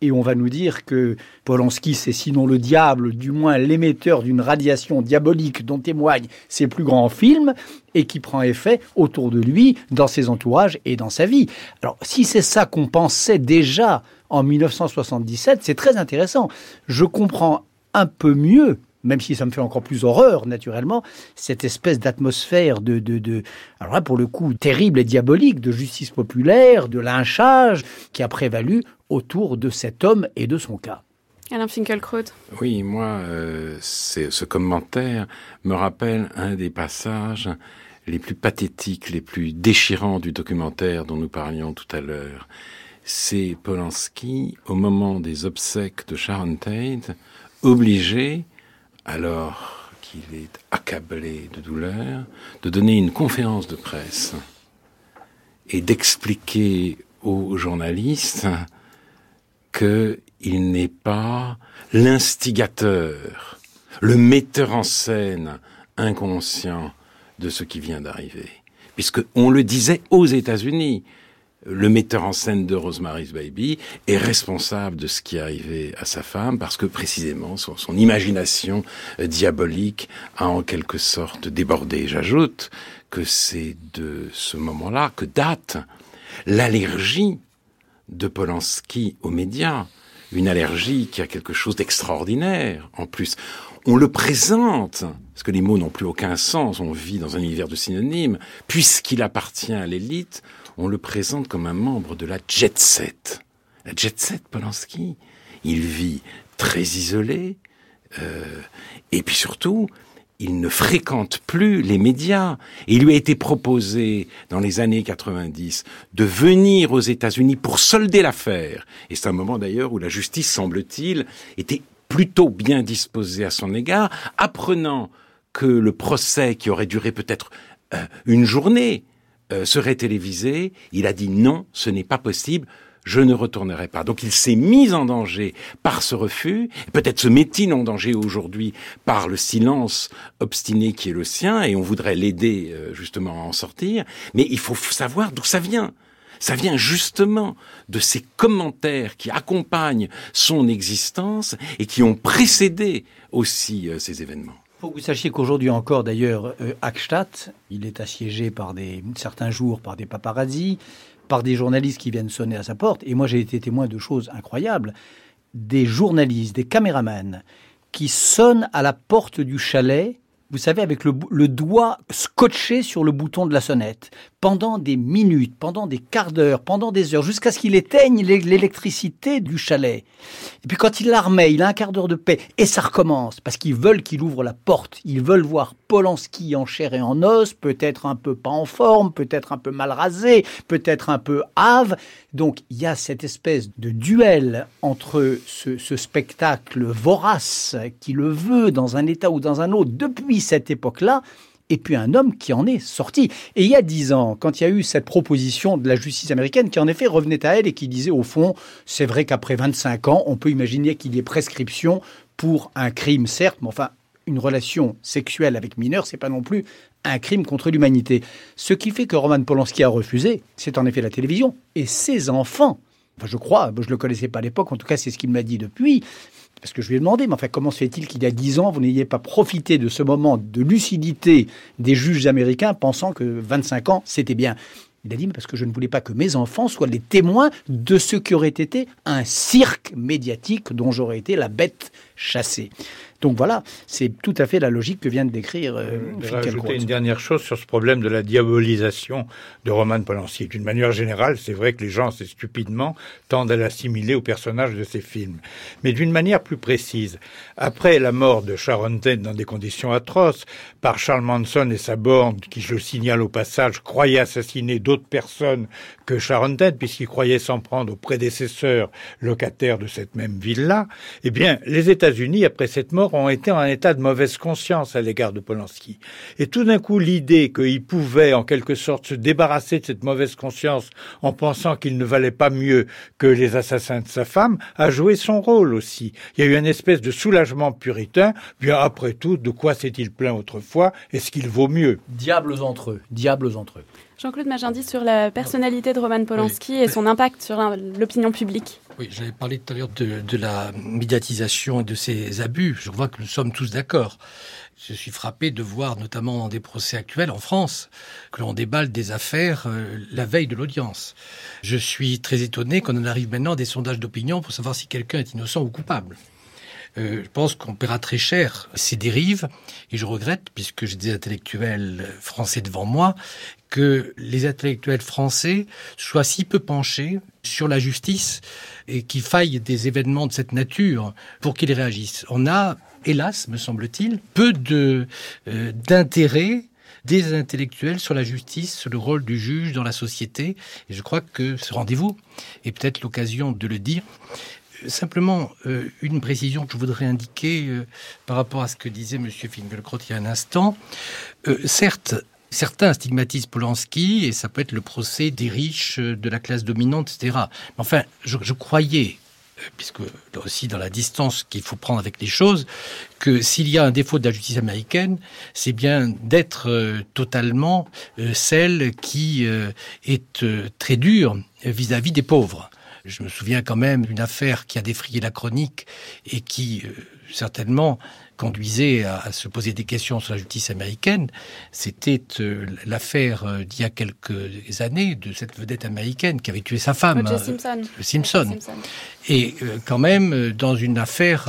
et on va nous dire que Polanski, c'est sinon le diable, du moins l'émetteur d'une radiation diabolique dont témoignent ses plus grands films, et qui prend effet autour de lui, dans ses entourages et dans sa vie. Alors, si c'est ça qu'on pensait déjà en 1977, c'est très intéressant. Je comprends un peu mieux même si ça me fait encore plus horreur, naturellement, cette espèce d'atmosphère de, de, de, alors là, pour le coup, terrible et diabolique, de justice populaire, de lynchage, qui a prévalu autour de cet homme et de son cas. Alain Finkielkraut. Oui, moi, euh, ce commentaire me rappelle un des passages les plus pathétiques, les plus déchirants du documentaire dont nous parlions tout à l'heure. C'est Polanski, au moment des obsèques de Sharon Tate, obligé, alors qu'il est accablé de douleur, de donner une conférence de presse et d'expliquer aux journalistes qu'il n'est pas l'instigateur, le metteur en scène inconscient de ce qui vient d'arriver. Puisque on le disait aux États-Unis, le metteur en scène de Rosemary's Baby est responsable de ce qui est arrivé à sa femme parce que précisément son, son imagination euh, diabolique a en quelque sorte débordé. J'ajoute que c'est de ce moment-là que date l'allergie de Polanski aux médias. Une allergie qui a quelque chose d'extraordinaire. En plus, on le présente, parce que les mots n'ont plus aucun sens, on vit dans un univers de synonymes, puisqu'il appartient à l'élite, on le présente comme un membre de la jet set. La jet set, Polanski, il vit très isolé, euh, et puis surtout, il ne fréquente plus les médias. il lui a été proposé, dans les années 90, de venir aux États-Unis pour solder l'affaire. Et c'est un moment d'ailleurs où la justice, semble-t-il, était plutôt bien disposée à son égard, apprenant que le procès, qui aurait duré peut-être euh, une journée, euh, serait télévisé. Il a dit non, ce n'est pas possible je ne retournerai pas. Donc il s'est mis en danger par ce refus, peut-être se met-il en danger aujourd'hui par le silence obstiné qui est le sien, et on voudrait l'aider euh, justement à en sortir, mais il faut savoir d'où ça vient. Ça vient justement de ces commentaires qui accompagnent son existence et qui ont précédé aussi euh, ces événements. Faut vous sachiez qu'aujourd'hui encore, d'ailleurs, euh, il est assiégé par des certains jours par des paparazzis par des journalistes qui viennent sonner à sa porte. Et moi, j'ai été témoin de choses incroyables. Des journalistes, des caméramans qui sonnent à la porte du chalet vous savez, avec le, doigt scotché sur le bouton de la sonnette, pendant des minutes, pendant des quarts d'heure, pendant des heures, jusqu'à ce qu'il éteigne l'électricité du chalet. Et puis quand il la remet, il a un quart d'heure de paix, et ça recommence, parce qu'ils veulent qu'il ouvre la porte, ils veulent voir Polanski en chair et en os, peut-être un peu pas en forme, peut-être un peu mal rasé, peut-être un peu hâve. Donc il y a cette espèce de duel entre ce, ce spectacle vorace qui le veut dans un état ou dans un autre depuis cette époque-là, et puis un homme qui en est sorti. Et il y a dix ans, quand il y a eu cette proposition de la justice américaine qui en effet revenait à elle et qui disait au fond, c'est vrai qu'après 25 ans, on peut imaginer qu'il y ait prescription pour un crime, certes, mais enfin, une relation sexuelle avec mineur, c'est pas non plus un crime contre l'humanité. Ce qui fait que Roman Polanski a refusé, c'est en effet la télévision et ses enfants. Enfin, je crois, je ne le connaissais pas à l'époque, en tout cas c'est ce qu'il m'a dit depuis, parce que je lui ai demandé, mais enfin, comment se fait-il qu'il y a dix ans, vous n'ayez pas profité de ce moment de lucidité des juges américains pensant que 25 ans, c'était bien? Il a dit, mais parce que je ne voulais pas que mes enfants soient les témoins de ce qui aurait été un cirque médiatique dont j'aurais été la bête chassée. Donc voilà, c'est tout à fait la logique que vient de décrire. Euh, je vais rajouter une dernière chose sur ce problème de la diabolisation de Roman Polanski. D'une manière générale, c'est vrai que les gens, assez stupidement, tendent à l'assimiler au personnage de ces films. Mais d'une manière plus précise, après la mort de Sharon Tate dans des conditions atroces, par Charles Manson et sa bande, qui, je le signale au passage, croyaient assassiner d'autres personnes que Sharon Tate, puisqu'ils croyaient s'en prendre aux prédécesseurs locataires de cette même ville-là, eh bien, les États-Unis, après cette mort, ont été en état de mauvaise conscience à l'égard de Polanski. Et tout d'un coup, l'idée qu'il pouvait, en quelque sorte, se débarrasser de cette mauvaise conscience en pensant qu'il ne valait pas mieux que les assassins de sa femme, a joué son rôle aussi. Il y a eu une espèce de soulagement puritain. Bien après tout, de quoi s'est-il plaint autrefois? Est-ce qu'il vaut mieux? Diables entre eux, diables entre eux. Jean-Claude Magendie sur la personnalité de Roman Polanski et son impact sur l'opinion publique. Oui, j'avais parlé tout à l'heure de, la médiatisation et de ses abus. Je vois que nous sommes tous d'accord. Je suis frappé de voir, notamment dans des procès actuels en France, que l'on déballe des affaires euh, la veille de l'audience. Je suis très étonné qu'on en arrive maintenant à des sondages d'opinion pour savoir si quelqu'un est innocent ou coupable. Euh, je pense qu'on paiera très cher ces dérives. Et je regrette, puisque j'ai des intellectuels français devant moi, que les intellectuels français soient si peu penchés sur la justice et qu'il faille des événements de cette nature pour qu'ils réagissent. On a, hélas, me semble-t-il, peu de euh, d'intérêt des intellectuels sur la justice, sur le rôle du juge dans la société. Et je crois que ce rendez-vous est peut-être l'occasion de le dire. Simplement, euh, une précision que je voudrais indiquer euh, par rapport à ce que disait M. Finkelkraut il y a un instant. Euh, certes, certains stigmatisent Polanski et ça peut être le procès des riches, de la classe dominante, etc. Mais enfin, je, croyais puisque là aussi dans la distance qu'il faut prendre avec les choses, que s'il y a un défaut de la justice américaine, c'est bien d'être totalement celle qui est très dure vis-à-vis -vis des pauvres. Je me souviens quand même d'une affaire qui a défrayé la chronique et qui certainement conduisait à, se poser des questions sur la justice américaine, c'était euh, l'affaire euh, d'il y a quelques années de cette vedette américaine qui avait tué sa femme, euh, Simpson. Simpson. Simpson. Et quand même dans une affaire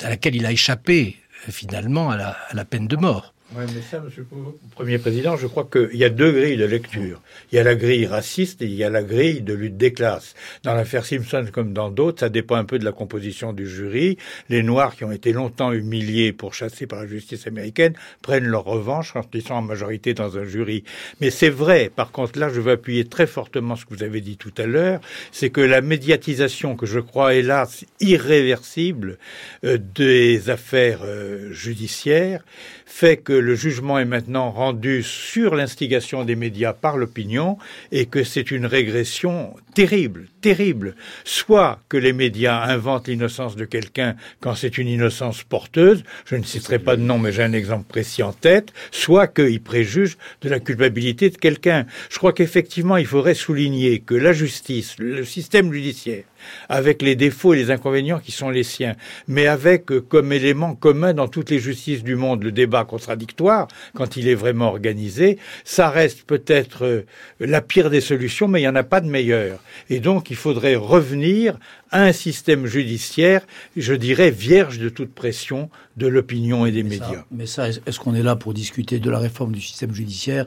à laquelle il a échappé finalement à la, à la peine de mort. Oui, mais ça, Monsieur le Premier Président, je crois qu'il y a deux grilles de lecture. Il y a la grille raciste et il y a la grille de lutte des classes. Dans l'affaire Simpson comme dans d'autres, ça dépend un peu de la composition du jury. Les Noirs qui ont été longtemps humiliés, pour chasser par la justice américaine, prennent leur revanche quand ils sont en majorité dans un jury. Mais c'est vrai, par contre, là, je veux appuyer très fortement ce que vous avez dit tout à l'heure, c'est que la médiatisation que je crois, hélas, irréversible euh, des affaires euh, judiciaires fait que le jugement est maintenant rendu sur l'instigation des médias par l'opinion et que c'est une régression terrible, terrible. Soit que les médias inventent l'innocence de quelqu'un quand c'est une innocence porteuse, je ne citerai pas de nom mais j'ai un exemple précis en tête, soit qu'ils préjugent de la culpabilité de quelqu'un. Je crois qu'effectivement il faudrait souligner que la justice, le système judiciaire, avec les défauts et les inconvénients qui sont les siens, mais avec euh, comme élément commun dans toutes les justices du monde le débat contradictoire, quand il est vraiment organisé, ça reste peut-être euh, la pire des solutions, mais il n'y en a pas de meilleure. Et donc il faudrait revenir à un système judiciaire, je dirais, vierge de toute pression de l'opinion et des médias. mais ça, est-ce qu'on est là pour discuter de la réforme du système judiciaire?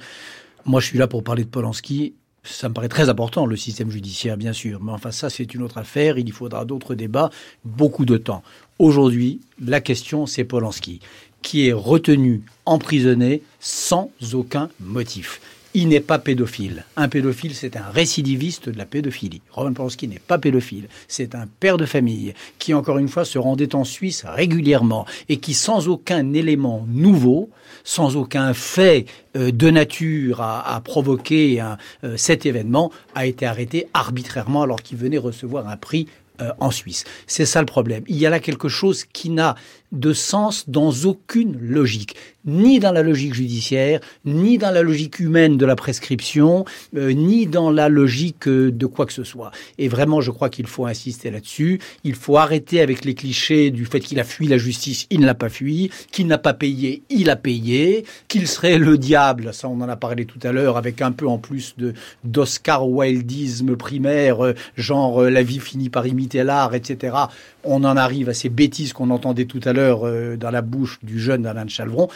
Moi, je suis là pour parler de Polanski ça me paraît très important, le système judiciaire, bien sûr. Mais enfin, ça, c'est une autre affaire. Il y faudra d'autres débats, beaucoup de temps. Aujourd'hui, la question, c'est Polanski, qui est retenu, emprisonné, sans aucun motif il n'est pas pédophile. Un pédophile, c'est un récidiviste de la pédophilie. Roman Polanski n'est pas pédophile. C'est un père de famille qui, encore une fois, se rendait en Suisse régulièrement et qui, sans aucun élément nouveau, sans aucun fait euh, de nature à, provoquer euh, cet événement, a été arrêté arbitrairement alors qu'il venait recevoir un prix euh, en Suisse. C'est ça le problème. Il y a là quelque chose qui n'a de sens dans aucune logique, ni dans la logique judiciaire, ni dans la logique humaine de la prescription, euh, ni dans la logique euh, de quoi que ce soit. Et vraiment, je crois qu'il faut insister là-dessus. Il faut arrêter avec les clichés du fait qu'il a fui la justice, il ne l'a pas fui, qu'il n'a pas payé, il a payé, qu'il serait le diable, ça on en a parlé tout à l'heure, avec un peu en plus de d'Oscar Wildisme primaire, euh, genre la vie finit par imiter l'art, etc. On en arrive à ces bêtises qu'on entendait tout à l'heure euh, dans la bouche du jeune Alain de Chalvron.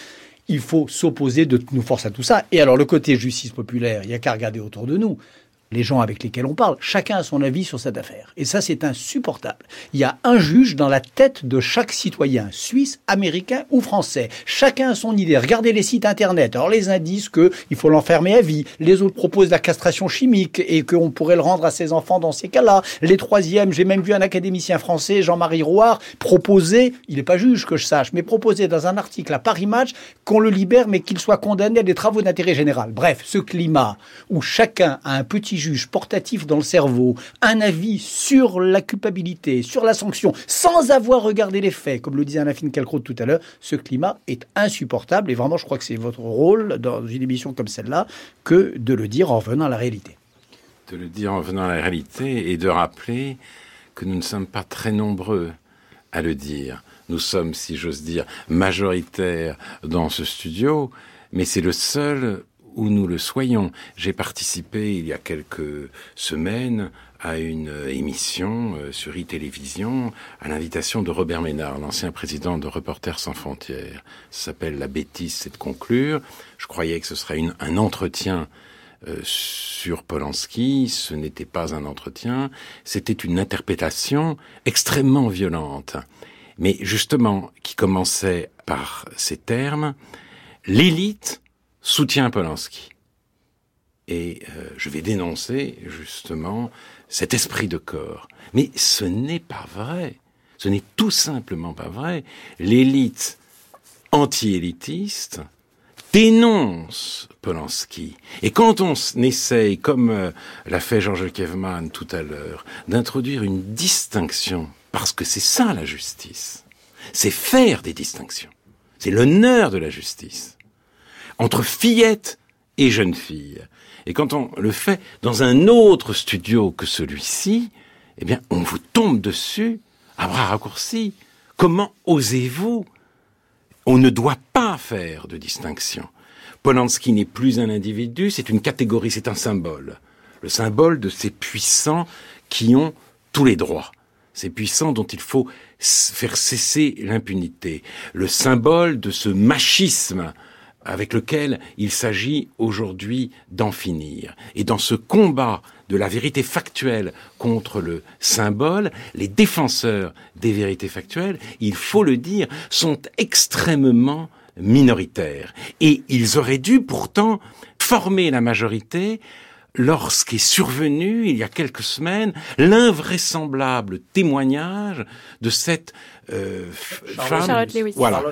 Il faut s'opposer de nous force à tout ça. Et alors le côté justice populaire, il n'y a qu'à regarder autour de nous les gens avec lesquels on parle, chacun a son avis sur cette affaire. Et ça, c'est insupportable. Il y a un juge dans la tête de chaque citoyen, suisse, américain ou français. Chacun a son idée. Regardez les sites internet. Alors les uns disent qu'il faut l'enfermer à vie. Les autres proposent la castration chimique et qu'on pourrait le rendre à ses enfants dans ces cas-là. Les troisièmes, j'ai même vu un académicien français, Jean-Marie Rouard, proposer, il n'est pas juge que je sache, mais proposer dans un article à Paris Match qu'on le libère mais qu'il soit condamné à des travaux d'intérêt général. Bref, ce climat où chacun a un petit juge portatif dans le cerveau, un avis sur la culpabilité, sur la sanction, sans avoir regardé les faits, comme le disait Anna Finkielkraut tout à l'heure, ce climat est insupportable. Et vraiment, je crois que c'est votre rôle dans une émission comme celle-là que de le dire en revenant à la réalité. De le dire en revenant à la réalité et de rappeler que nous ne sommes pas très nombreux à le dire. Nous sommes, si j'ose dire, majoritaires dans ce studio, mais c'est le seul où nous le soyons. J'ai participé il y a quelques semaines à une émission euh, sur e-télévision à l'invitation de Robert Ménard, l'ancien président de Reporters sans frontières. Ça s'appelle La bêtise, c'est de conclure. Je croyais que ce serait une, un entretien euh, sur Polanski. Ce n'était pas un entretien, c'était une interprétation extrêmement violente. Mais justement, qui commençait par ces termes, l'élite soutient Polanski. Et euh, je vais dénoncer justement cet esprit de corps. Mais ce n'est pas vrai. Ce n'est tout simplement pas vrai. L'élite anti-élitiste dénonce Polanski. Et quand on essaye, comme euh, l'a fait Georges Kevman tout à l'heure, d'introduire une distinction, parce que c'est ça la justice, c'est faire des distinctions. C'est l'honneur de la justice. Entre fillettes et jeunes filles. Et quand on le fait dans un autre studio que celui-ci, eh bien, on vous tombe dessus à bras raccourcis. Comment osez-vous? On ne doit pas faire de distinction. Polanski n'est plus un individu, c'est une catégorie, c'est un symbole. Le symbole de ces puissants qui ont tous les droits. Ces puissants dont il faut faire cesser l'impunité. Le symbole de ce machisme avec lequel il s'agit aujourd'hui d'en finir. Et dans ce combat de la vérité factuelle contre le symbole, les défenseurs des vérités factuelles, il faut le dire, sont extrêmement minoritaires. Et ils auraient dû pourtant former la majorité lorsqu'est survenu, il y a quelques semaines, l'invraisemblable témoignage de cette euh, femme Voilà,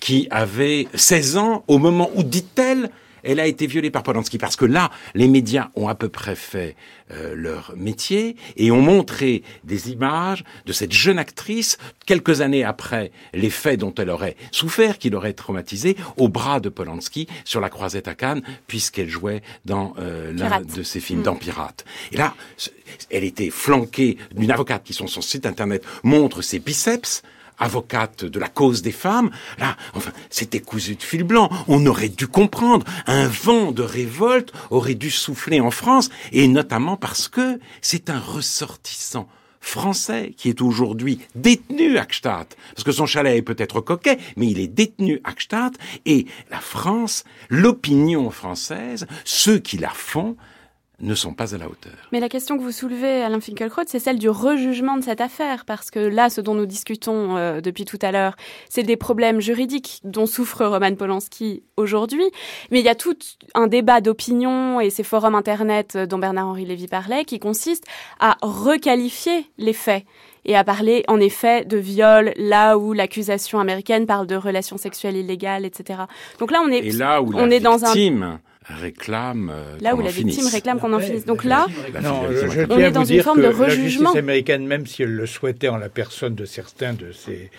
qui avait 16 ans au moment où, dit-elle, elle a été violée par Polanski. Parce que là, les médias ont à peu près fait euh, leur métier et ont montré des images de cette jeune actrice quelques années après les faits dont elle aurait souffert, qui l'aurait traumatisée, au bras de Polanski sur la croisette à Cannes, puisqu'elle jouait dans euh, l'un de ses films, mm. dans Pirate. Et là, elle était flanquée d'une avocate qui, sur son site internet, montre ses biceps, avocate de la cause des femmes, là, enfin, c'était cousu de fil blanc. On aurait dû comprendre. Un vent de révolte aurait dû souffler en France, et notamment parce que c'est un ressortissant français qui est aujourd'hui détenu à Gstaad. Parce que son chalet est peut-être coquet, mais il est détenu à Gstaad. Et la France, l'opinion française, ceux qui la font, ne sont pas à la hauteur. Mais la question que vous soulevez, Alain Finkielkraut, c'est celle du rejugement de cette affaire, parce que là, ce dont nous discutons euh, depuis tout à l'heure, c'est des problèmes juridiques dont souffre Roman Polanski aujourd'hui, mais il y a tout un débat d'opinion et ces forums Internet dont Bernard-Henri Lévy parlait, qui consiste à requalifier les faits et à parler en effet de viol là où l'accusation américaine parle de relations sexuelles illégales, etc. Donc là, on est, et là où on la est dans un réclame euh, là où la victime finisse. réclame qu'on en finisse. Donc là, non, je, on est dans une forme de rejugement. La justice américaine, même si elle le souhaitait en la personne de certains de ces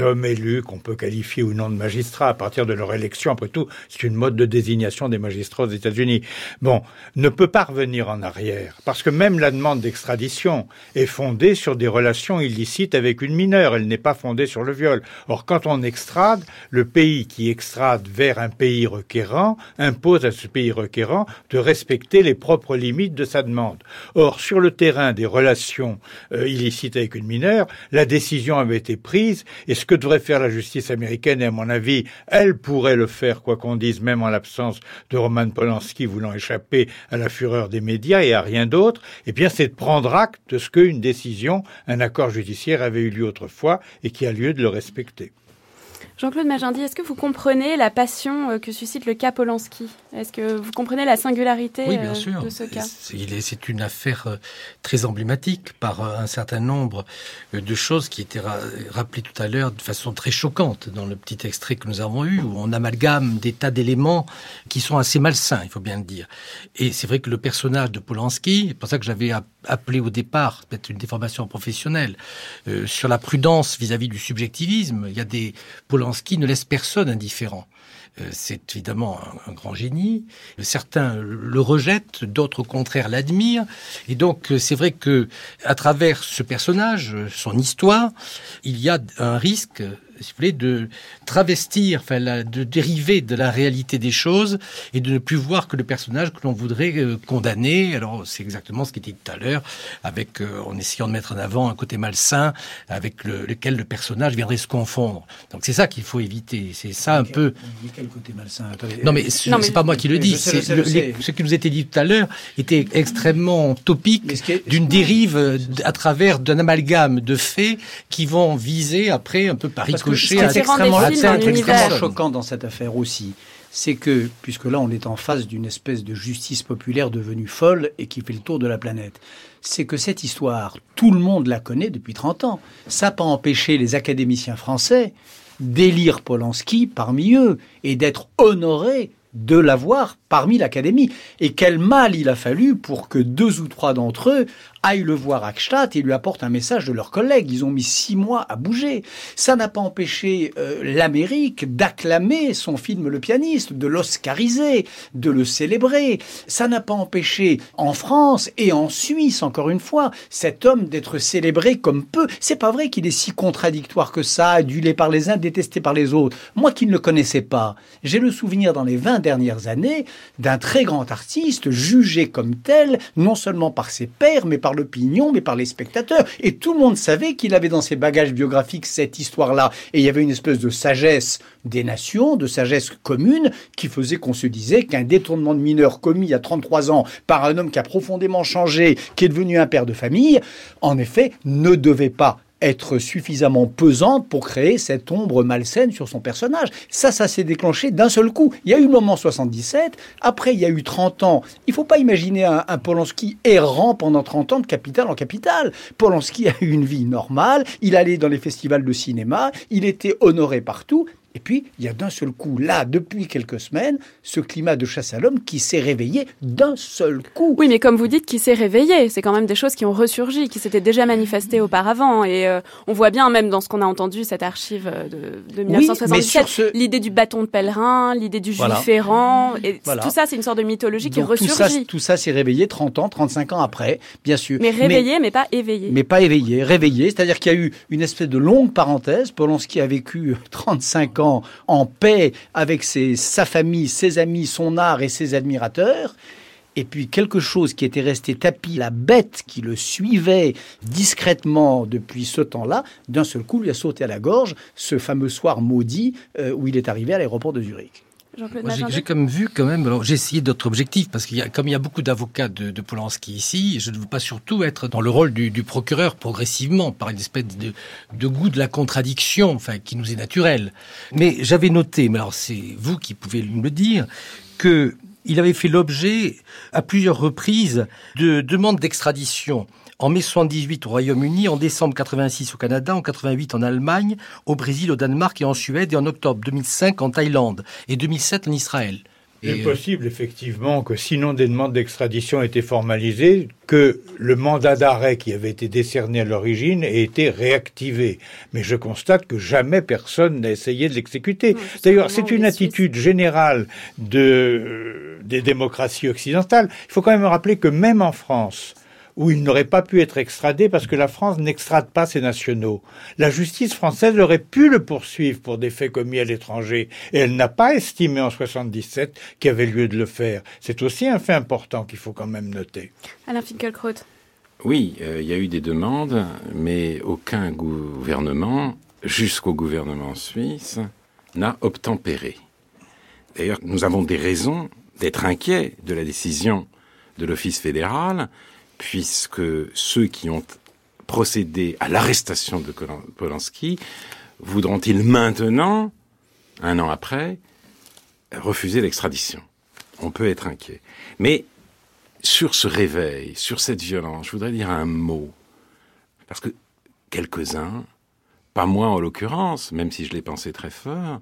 hommes élus qu'on peut qualifier ou non de magistrats à partir de leur élection, après tout, c'est une mode de désignation des magistrats aux États-Unis. Bon, ne peut pas revenir en arrière parce que même la demande d'extradition est fondée sur des relations illicites avec une mineure. Elle n'est pas fondée sur le viol. Or, quand on extrade, le pays qui extrade vers un pays requérant impose à ce pays requérant de respecter les propres limites de sa demande. Or, sur le terrain des relations euh, illicites avec une mineure, la décision avait été prise et ce que devrait faire la justice américaine, et à mon avis, elle pourrait le faire, quoi qu'on dise, même en l'absence de Roman Polanski voulant échapper à la fureur des médias et à rien d'autre, eh bien, c'est de prendre acte de ce qu'une décision, un accord judiciaire avait eu lieu autrefois et qui a lieu de le respecter. Jean-Claude Magendie, est-ce que vous comprenez la passion euh, que suscite le cas Polanski? Est-ce que vous comprenez la singularité euh, de ce cas? C'est une affaire euh, très emblématique par un certain nombre de choses qui étaient rappelées tout à l'heure de façon très choquante dans le petit extrait que nous avons eu, où on amalgame des tas d'éléments qui sont assez malsains, il faut bien le dire. Et c'est vrai que le personnage de Polanski, c'est pour ça que j'avais appelé au départ, peut-être une déformation professionnelle, sur la prudence vis-à-vis du subjectivisme. Il y a des Polanski ne laisse personne indifférent. Euh, c'est évidemment un, grand génie. Certains le rejettent, d'autres au contraire l'admirent. Et donc euh, c'est vrai que à travers ce personnage, son histoire, il y a un risque si vous voulez, de travestir, enfin, de dériver de la réalité des choses et de ne plus voir que le personnage que l'on voudrait euh, condamner. Alors, c'est exactement ce qui était dit tout à l'heure, avec euh, en essayant de mettre en avant un côté malsain avec lequel le personnage viendrait se confondre. Donc, c'est ça qu'il faut éviter. C'est ça un peu. Quel côté malsain? Non, mais c'est pas moi qui le dis. ce qui nous était dit tout à l'heure était extrêmement topique d'une dérive euh, à travers d'un amalgame de faits qui vont viser après un peu par ricochet à extrêmement, extrêmement choquant dans cette affaire aussi c'est que, puisque là on est en face d'une espèce de justice populaire devenue folle et qui fait le tour de la planète, c'est que cette histoire, tout le monde la connaît depuis 30 ans. Ça n'a pas empêché les académiciens français d'élire Polanski parmi eux et d'être honorés de l'avoir parmi l'Académie. Et quel mal il a fallu pour que deux ou trois d'entre eux aillent le voir à Gstaad et lui apportent un message de leurs collègues. Ils ont mis six mois à bouger. Ça n'a pas empêché euh, l'Amérique d'acclamer son film Le pianiste, de l'oscariser, de le célébrer. Ça n'a pas empêché en France et en Suisse, encore une fois, cet homme d'être célébré comme peu. C'est pas vrai qu'il est si contradictoire que ça, adulé par les uns, détesté par les autres. Moi qui ne le connaissais pas, j'ai le souvenir dans les 20 dernières années d'un très grand artiste jugé comme tel, non seulement par ses pairs, mais par l'opinion, mais par les spectateurs. Et tout le monde savait qu'il avait dans ses bagages biographiques cette histoire-là. Et il y avait une espèce de sagesse des nations, de sagesse commune, qui faisait qu'on se disait qu'un détournement de mineur commis à 33 ans par un homme qui a profondément changé, qui est devenu un père de famille, en effet, ne devait pas être suffisamment pesante pour créer cette ombre malsaine sur son personnage. Ça, ça s'est déclenché d'un seul coup. Il y a eu le moment 77, après il y a eu 30 ans. Il faut pas imaginer un, un Polanski errant pendant 30 ans de capitale en capitale. Polanski a eu une vie normale, il allait dans les festivals de cinéma, il était honoré partout, et puis, il y a d'un seul coup, là, depuis quelques semaines, ce climat de chasse à l'homme qui s'est réveillé d'un seul coup. Oui, mais comme vous dites, qui s'est réveillé, c'est quand même des choses qui ont ressurgi, qui s'étaient déjà manifestées auparavant. Et euh, on voit bien, même dans ce qu'on a entendu, cette archive euh, de, de 1977, l'idée du bâton de pèlerin, l'idée du juif errant. Et tout ça, c'est une sorte de mythologie qui ressurgit. Tout ça, s'est réveillé 30 ans, 35 ans après, bien sûr. Mais réveillé, mais, pas éveillé. Mais pas éveillé, réveillé. C'est-à-dire qu'il y a eu une espèce de longue parenthèse. Polanski a vécu 35 ans en paix avec sa famille, ses amis, son art et ses admirateurs. Et puis quelque chose qui était resté tapis, la bête qui le suivait discrètement depuis ce temps-là, d'un seul coup lui a sauté à la gorge ce fameux soir maudit euh, où il est arrivé à l'aéroport de Zurich. J'ai comme vu quand même, alors j'ai essayé d'autres objectifs, parce qu'il y a, comme il y a beaucoup d'avocats de, de, Polanski ici, je ne veux pas surtout être dans le rôle du, du procureur progressivement, par une espèce de, de, goût de la contradiction, enfin, qui nous est naturel. Mais j'avais noté, mais alors c'est vous qui pouvez me le dire, que il avait fait l'objet à plusieurs reprises de demandes d'extradition en mai 78 au Royaume-Uni, en décembre 86 au Canada, en 88 en Allemagne, au Brésil, au Danemark et en Suède, et en octobre 2005 en Thaïlande, et 2007 en Israël. Il est possible, effectivement, que sinon des demandes d'extradition étaient formalisées, que le mandat d'arrêt qui avait été décerné à l'origine ait été réactivé. Mais je constate que jamais personne n'a essayé de l'exécuter. D'ailleurs, c'est une attitude générale de, des démocraties occidentales. Il faut quand même rappeler que même en France, où il n'aurait pas pu être extradé parce que la France n'extrade pas ses nationaux. La justice française aurait pu le poursuivre pour des faits commis à l'étranger et elle n'a pas estimé en 77 qu'il y avait lieu de le faire. C'est aussi un fait important qu'il faut quand même noter. Alain Finkielkraut. Oui, euh, il y a eu des demandes, mais aucun gouvernement, jusqu'au gouvernement suisse, n'a obtempéré. D'ailleurs, nous avons des raisons d'être inquiets de la décision de l'Office fédéral, puisque ceux qui ont procédé à l'arrestation de Polanski voudront-ils maintenant, un an après, refuser l'extradition? On peut être inquiet. Mais sur ce réveil, sur cette violence, je voudrais dire un mot. Parce que quelques-uns, pas moi en l'occurrence, même si je l'ai pensé très fort,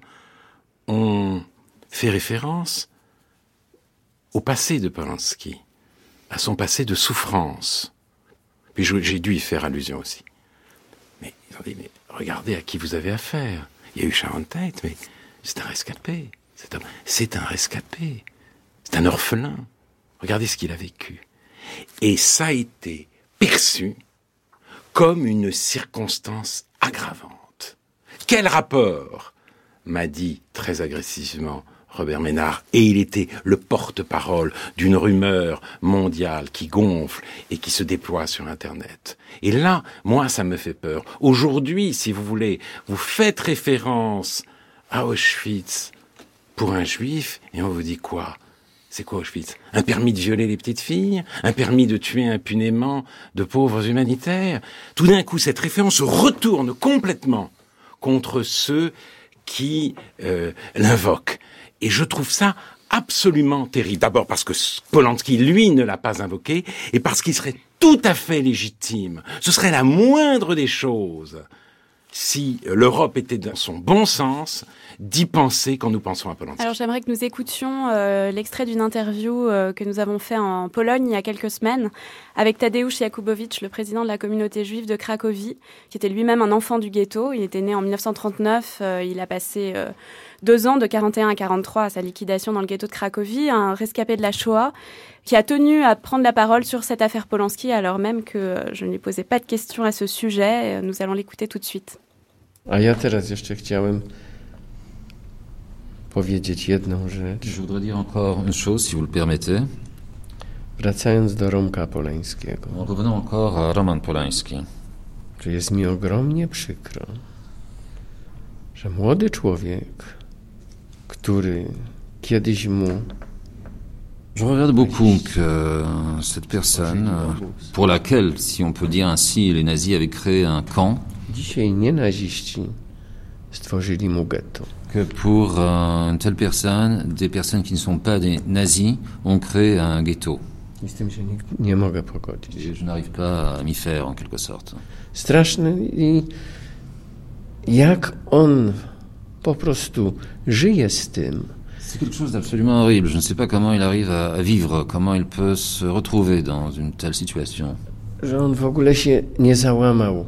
ont fait référence au passé de Polanski à son passé de souffrance. Puis j'ai dû y faire allusion aussi. Mais ils ont dit, mais regardez à qui vous avez affaire. Il y a eu Sharon Tate, mais c'est un rescapé. C'est un, c'est un rescapé. C'est un orphelin. Regardez ce qu'il a vécu. Et ça a été perçu comme une circonstance aggravante quel rapport m'a dit très agressivement Robert Ménard, et il était le porte-parole d'une rumeur mondiale qui gonfle et qui se déploie sur Internet. Et là, moi, ça me fait peur. Aujourd'hui, si vous voulez, vous faites référence à Auschwitz pour un juif, et on vous dit quoi? C'est quoi Auschwitz? Un permis de violer les petites filles? Un permis de tuer impunément de pauvres humanitaires? Tout d'un coup, cette référence retourne complètement contre ceux qui euh, l'invoquent. Et je trouve ça absolument terrible. D'abord parce que Polanski, lui, ne l'a pas invoqué, et parce qu'il serait tout à fait légitime. Ce serait la moindre des choses si l'Europe était dans son bon sens, d'y penser quand nous pensons à Polanski. Alors j'aimerais que nous écoutions euh, l'extrait d'une interview euh, que nous avons fait en Pologne il y a quelques semaines avec Tadeusz Jakubowicz, le président de la communauté juive de Cracovie, qui était lui-même un enfant du ghetto. Il était né en 1939, euh, il a passé deux ans de 41 à 43 à sa liquidation dans le ghetto de Cracovie, un rescapé de la Shoah qui a tenu à prendre la parole sur cette affaire Polanski alors même que je ne lui posais pas de questions à ce sujet. Nous allons l'écouter tout de suite. A ja teraz jeszcze chciałem powiedzieć jedną rzecz. Je voudrais dire encore une chose, si vous le permettez. Wracając do Romka Polańskiego. En revenant encore à Roman Polański. Że jest mi ogromnie przykro, że młody człowiek, który kiedyś mu Je regrette beaucoup que cette personne, pour laquelle, si on peut dire ainsi, les nazis avaient créé un camp. Que pour euh, une telle personne, des personnes qui ne sont pas des nazis ont créé un ghetto. Et je n'arrive pas à m'y faire en quelque sorte. Straszne i jak on po prostu żyje z tym. C'est quelque chose d'absolument horrible. Je ne sais pas comment il arrive à, vivre, comment il peut se retrouver dans une telle situation. Że on w ogóle się nie załamał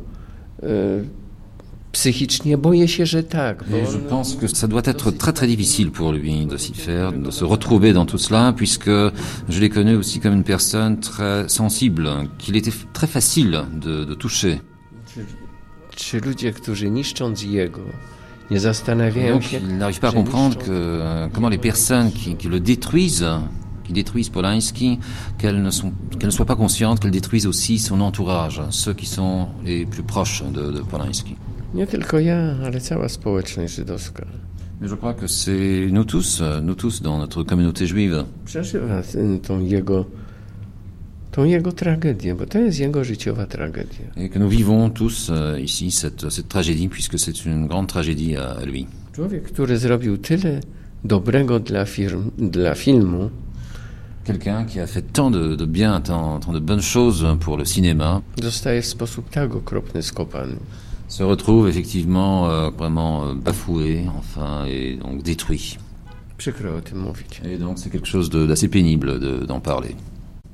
psychicznie boję się, że tak. Bo je pense que ça doit être très très difficile pour lui de s'y faire, de se retrouver dans tout cela, puisque je l'ai connu aussi comme une personne très sensible, qu'il était très facile de, de toucher. Czy ludzie, którzy niszcząc jego, nie zastanawiają Donc, się... il n'arrive pas à comprendre que, comment les personnes qui, qui le détruisent qui détruisent Polanski, qu'elles ne, sont, qu'elles ne soient pas conscientes qu'elles détruisent aussi son entourage, ceux qui sont les plus proches de, de Polanski. Nie tylko ja, ale cała społeczność żydowska. Mais je crois que c'est nous tous, nous tous dans notre communauté juive. Przeżywa tą jego, tą jego tragedię, bo to jest jego życiowa tragedia. Et que nous vivons tous ici cette, cette tragédie, puisque c'est une grande tragédie à, lui. Człowiek, który zrobił tyle dobrego dla, firm, dla filmu, Quelqu'un qui a fait tant de, de bien, tant, tant, de bonnes choses pour le cinéma. Zostaje w sposób tak okropny skopany. Se retrouve effectivement euh, vraiment bafoué, enfin, et donc détruit. Przykro o tym mówić. Et donc c'est quelque chose d'assez pénible d'en parler.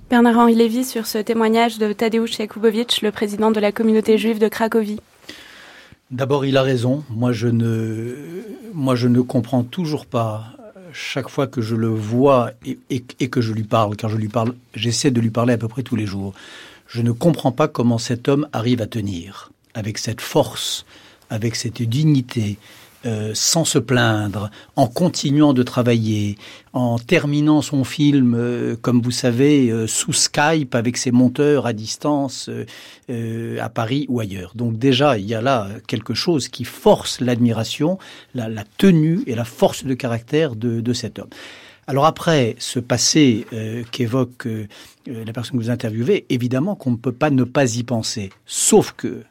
Bernard-Henri Lévy sur ce témoignage de Tadeusz Jakubowicz, le président de la communauté juive de Cracovie. D'abord, il a raison. Moi, je ne, moi, je ne comprends toujours pas chaque fois que je le vois et, et, et, que je lui parle, car je lui parle, j'essaie de lui parler à peu près tous les jours, je ne comprends pas comment cet homme arrive à tenir avec cette force, avec cette dignité, euh, sans se plaindre, en continuant de travailler, en terminant son film, euh, comme vous savez, euh, sous Skype avec ses monteurs à distance à Paris ou ailleurs. Donc déjà, il y a là quelque chose qui force l'admiration, la, tenue et la force de caractère de cet homme. Alors après, ce passé qu'évoque la personne que vous interviewez, évidemment qu'on ne peut pas ne pas y penser. Sauf que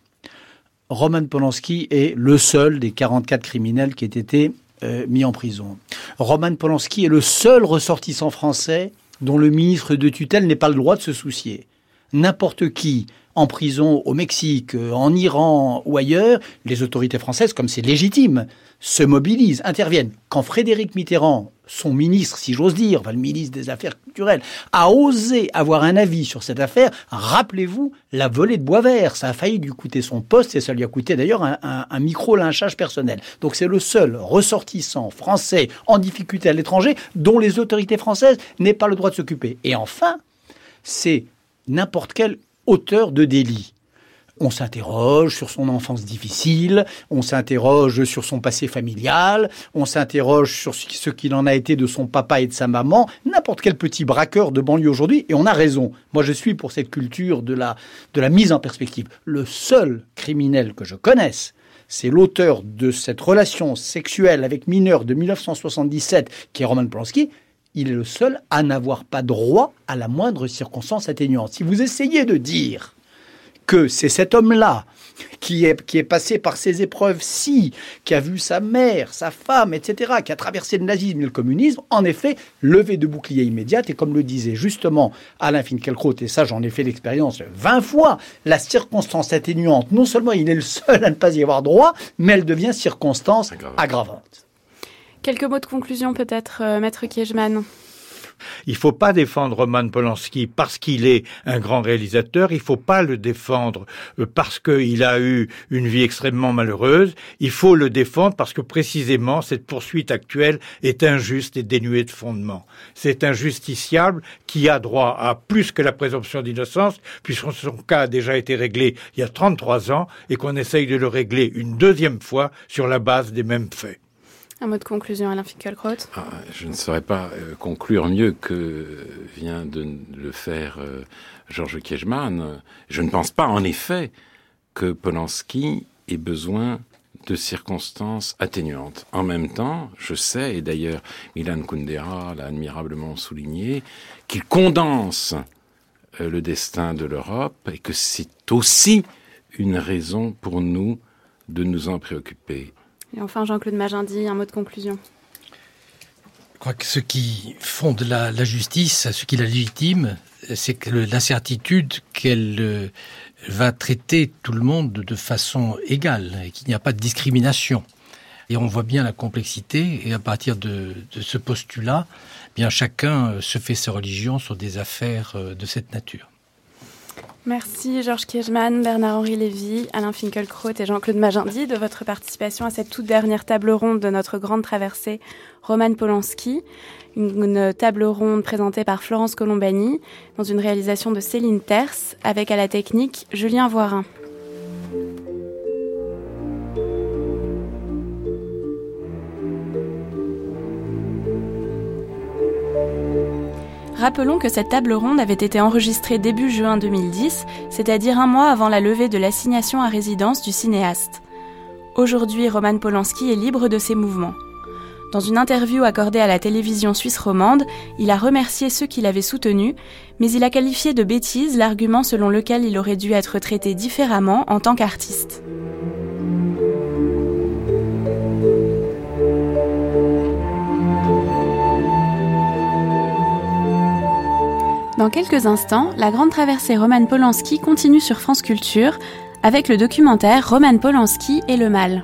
Roman Polanski est le seul des 44 criminels qui ait été euh, mis en prison. Roman Polanski est le seul ressortissant français dont le ministre de tutelle n'ait pas le droit de se soucier. N'importe qui en prison au Mexique, en Iran ou ailleurs, les autorités françaises, comme c'est légitime, se mobilisent, interviennent. Quand Frédéric Mitterrand, son ministre, si j'ose dire, le ministre des Affaires culturelles, a osé avoir un avis sur cette affaire, rappelez-vous la volée de bois vert. Ça a failli lui coûter son poste et ça lui a coûté d'ailleurs un micro-lynchage personnel. Donc c'est le seul ressortissant français en difficulté à l'étranger dont les autorités françaises n'aient pas le droit de s'occuper. Et enfin, c'est n'importe quel auteur de délit on s'interroge sur son enfance difficile, on s'interroge sur son passé familial, on s'interroge sur ce qu'il en a été de son papa et de sa maman, n'importe quel petit braqueur de banlieue aujourd'hui, et on a raison. Moi, je suis pour cette culture de la, de la mise en perspective. Le seul criminel que je connaisse, c'est l'auteur de cette relation sexuelle avec mineur de 1977, qui est Roman Polanski, il est le seul à n'avoir pas droit à la moindre circonstance atténuante. Si vous essayez de dire que c'est cet homme-là qui est, qui est passé par ces épreuves-ci, qui a vu sa mère, sa femme, etc., qui a traversé le nazisme et le communisme, en effet, levé de bouclier immédiate, et comme le disait justement Alain Finkielkraut, et ça j'en ai fait l'expérience 20 fois, la circonstance atténuante, non seulement il est le seul à ne pas y avoir droit, mais elle devient circonstance aggravante. Quelques mots de conclusion peut-être, euh, Maître Kiejman. Il faut pas défendre Roman Polanski parce qu'il est un grand réalisateur. Il faut pas le défendre euh, parce qu'il a eu une vie extrêmement malheureuse. Il faut le défendre parce que précisément cette poursuite actuelle est injuste et dénuée de fondement. C'est un justiciable qui a droit à plus que la présomption d'innocence puisque son cas a déjà été réglé il y a 33 ans et qu'on essaye de le régler une deuxième fois sur la base des mêmes faits. Un mot de conclusion, Alain Finkielkraut? Ah, Je ne saurais pas euh, conclure mieux que vient de le faire euh, Georges Kiechman. Je ne pense pas, en effet, que Polanski ait besoin de circonstances atténuantes. En même temps, je sais, et d'ailleurs Milan Kundera l'a admirablement souligné, qu'il condense euh, le destin de l'Europe et que c'est aussi une raison pour nous de nous en préoccuper. Et enfin, Jean-Claude Magendie, un mot de conclusion. Je crois que ce qui fonde la, justice, ce qui la légitime, c'est l'incertitude qu'elle euh, va traiter tout le monde de façon égale et qu'il n'y a pas de discrimination. Et on voit bien la complexité et à partir de, de ce postulat, bien chacun euh, se fait sa religion sur des affaires euh, de cette nature. Merci Georges Kiechman, Bernard-Henri Lévy, Alain Finkielkraut et Jean-Claude Magendie de votre participation à cette toute dernière table ronde de notre grande traversée Roman Polanski. Une, table ronde présentée par Florence Colombani dans une réalisation de Céline Terce avec à la technique Julien Voirin. Rappelons que cette table ronde avait été enregistrée début juin 2010, c'est-à-dire un mois avant la levée de l'assignation à résidence du cinéaste. Aujourd'hui, Roman Polanski est libre de ses mouvements. Dans une interview accordée à la télévision suisse romande, il a remercié ceux qui l'avaient soutenu, mais il a qualifié de bêtise l'argument selon lequel il aurait dû être traité différemment en tant qu'artiste. Dans quelques instants, la grande traversée Roman Polanski continue sur France Culture avec le documentaire Roman Polanski et le mal.